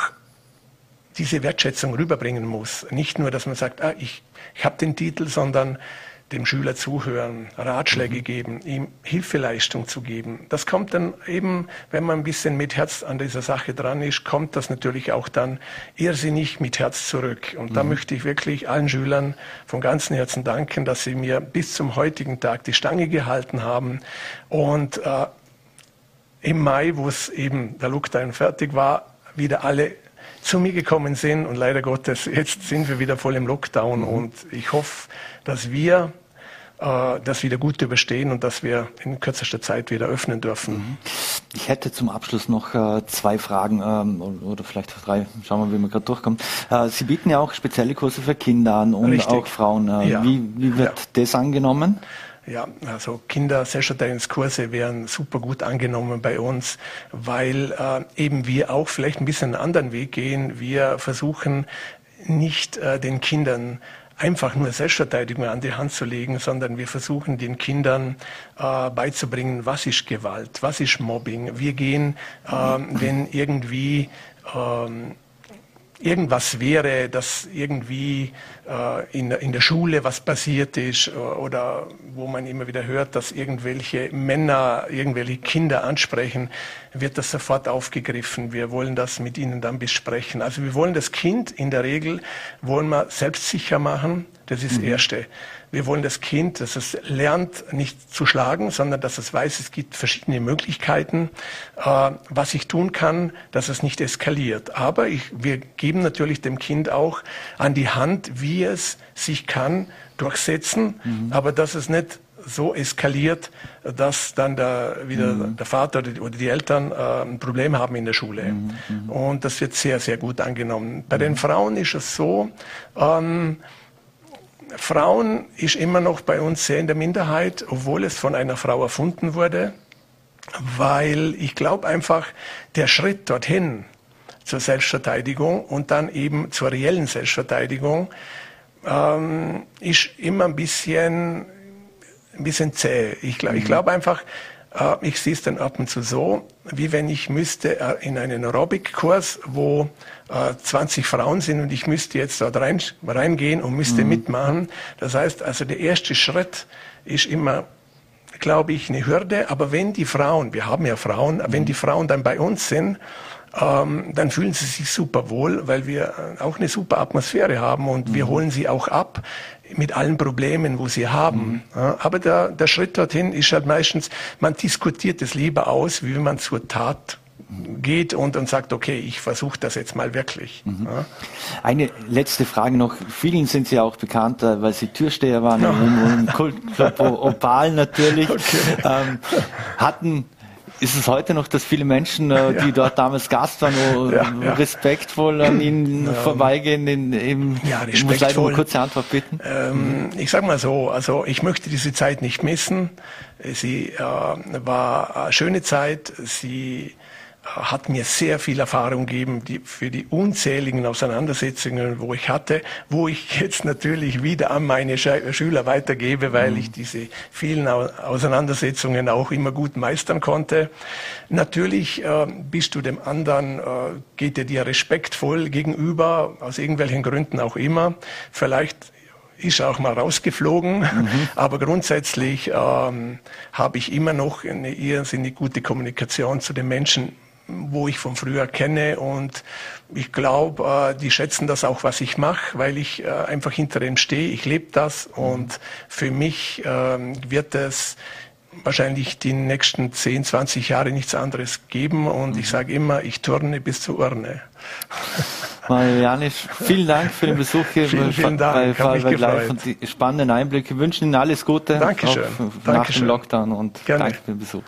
diese Wertschätzung rüberbringen muss. Nicht nur, dass man sagt, ah, ich, ich habe den Titel, sondern dem Schüler zuhören, Ratschläge mhm. geben, ihm Hilfeleistung zu geben. Das kommt dann eben, wenn man ein bisschen mit Herz an dieser Sache dran ist, kommt das natürlich auch dann irrsinnig mit Herz zurück. Und mhm. da möchte ich wirklich allen Schülern von ganzem Herzen danken, dass sie mir bis zum heutigen Tag die Stange gehalten haben. Und äh, im Mai, wo es eben der Lookdown fertig war, wieder alle zu mir gekommen sind und leider Gottes, jetzt sind wir wieder voll im Lockdown mhm. und ich hoffe, dass wir äh, das wieder gut überstehen und dass wir in kürzester Zeit wieder öffnen dürfen. Mhm. Ich hätte zum Abschluss noch äh, zwei Fragen ähm, oder vielleicht drei. Schauen wir, wie wir gerade durchkommen. Äh, Sie bieten ja auch spezielle Kurse für Kinder an und Richtig. auch Frauen. Äh, ja. wie, wie, wird ja. das angenommen? Ja, also Kinder-Selbstverteidigungskurse werden super gut angenommen bei uns, weil äh, eben wir auch vielleicht ein bisschen einen anderen Weg gehen. Wir versuchen nicht äh, den Kindern einfach nur Selbstverteidigung an die Hand zu legen, sondern wir versuchen den Kindern äh, beizubringen, was ist Gewalt, was ist Mobbing. Wir gehen, äh, wenn irgendwie ähm, irgendwas wäre, dass irgendwie äh, in, in der Schule was passiert ist äh, oder wo man immer wieder hört, dass irgendwelche Männer irgendwelche Kinder ansprechen, wird das sofort aufgegriffen. Wir wollen das mit ihnen dann besprechen. Also wir wollen das Kind in der Regel wollen wir selbstsicher machen. Das ist das mhm. Erste. Wir wollen das Kind, dass es lernt, nicht zu schlagen, sondern dass es weiß, es gibt verschiedene Möglichkeiten, äh, was ich tun kann, dass es nicht eskaliert. Aber ich, wir geben natürlich dem Kind auch an die Hand, wie es sich kann durchsetzen, mhm. aber dass es nicht so eskaliert, dass dann der, wieder mhm. der Vater oder die, oder die Eltern äh, ein Problem haben in der Schule. Mhm. mhm. Und das wird sehr, sehr gut angenommen. Bei den Frauen ist es so, ähm, Frauen ist immer noch bei uns sehr in der Minderheit, obwohl es von einer Frau erfunden wurde, weil ich glaube einfach, der Schritt dorthin zur Selbstverteidigung und dann eben zur reellen Selbstverteidigung ähm, ist immer ein bisschen, ein bisschen zäh. Ich, glaub, mhm. ich glaube einfach, äh, ich sehe es dann ab und zu so, wie wenn ich müsste äh, in einen Aerobic-Kurs, wo 20 äh, Frauen sind und ich müsste jetzt dort rein, reingehen und müsste mhm. mitmachen. Das heißt also, der erste Schritt ist immer, glaube ich, eine Hürde. Aber wenn die Frauen, wir haben ja Frauen, mhm. wenn die Frauen dann bei uns sind, ähm, dann fühlen sie sich super wohl, weil wir auch eine super Atmosphäre haben und mhm. wir holen sie auch ab mit allen Problemen, wo sie haben. Mhm. Ja, aber der, der Schritt dorthin ist halt meistens, man diskutiert es lieber aus, wie wenn man zur Tat geht und, und sagt, okay, ich versuche das jetzt mal wirklich. Mhm. Ja. Eine letzte Frage noch. Vielen sind Sie auch bekannt, äh, weil Sie Türsteher waren [laughs] ja. im, im Kultclub Opal natürlich. Okay. Ähm, hatten ist es heute noch, dass viele Menschen, äh, die ja. dort damals Gast waren, ja, ja. respektvoll an ihnen vorbeigehen? In, respektvoll. Ich muss leider eine kurze Antwort bitten. Ähm, ich sage mal so, also ich möchte diese Zeit nicht missen. Sie äh, war eine schöne Zeit. Sie hat mir sehr viel Erfahrung gegeben die, für die unzähligen Auseinandersetzungen, wo ich hatte, wo ich [laughs] jetzt natürlich wieder an meine Schüler weitergebe, weil mhm. ich diese vielen Auseinandersetzungen auch immer gut meistern konnte. Natürlich äh, bist du dem anderen, äh, geht er dir respektvoll gegenüber, aus irgendwelchen Gründen auch immer. Vielleicht ist auch mal rausgeflogen, mhm. [laughs] aber grundsätzlich ähm, habe ich immer noch eine irrsinnig gute Kommunikation zu den Menschen wo ich von früher kenne und ich glaube, äh, die schätzen das auch, was ich mache, weil ich äh, einfach hinter dem stehe. Ich lebe das und für mich ähm, wird es wahrscheinlich die nächsten 10, 20 Jahre nichts anderes geben und ich sage immer, ich turne bis zur Urne. [laughs] Mario Janisch, vielen Dank für den Besuch hier vielen, vielen Dank. bei Vorarlberg Live und die spannenden Einblicke. Wir wünschen Ihnen alles Gute Dankeschön. nach Dankeschön. dem Lockdown und Gerne. danke für den Besuch.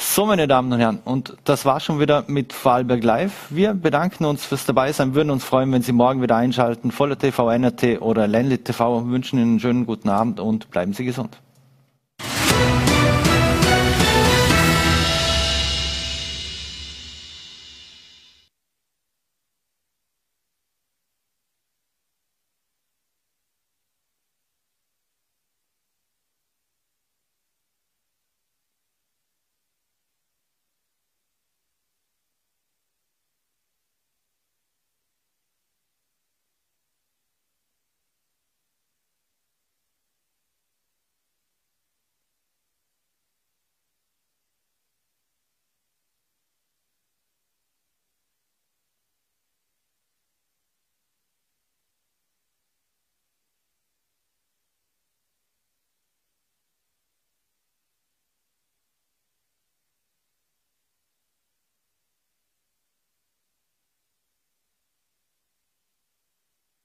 So, meine Damen und Herren, und das war schon wieder mit Vorarlberg Live. Wir bedanken uns fürs Dabeisein, würden uns freuen, wenn Sie morgen wieder einschalten. Voller TV, NRT oder Ländle TV. Wünschen Ihnen einen schönen guten Abend und bleiben Sie gesund.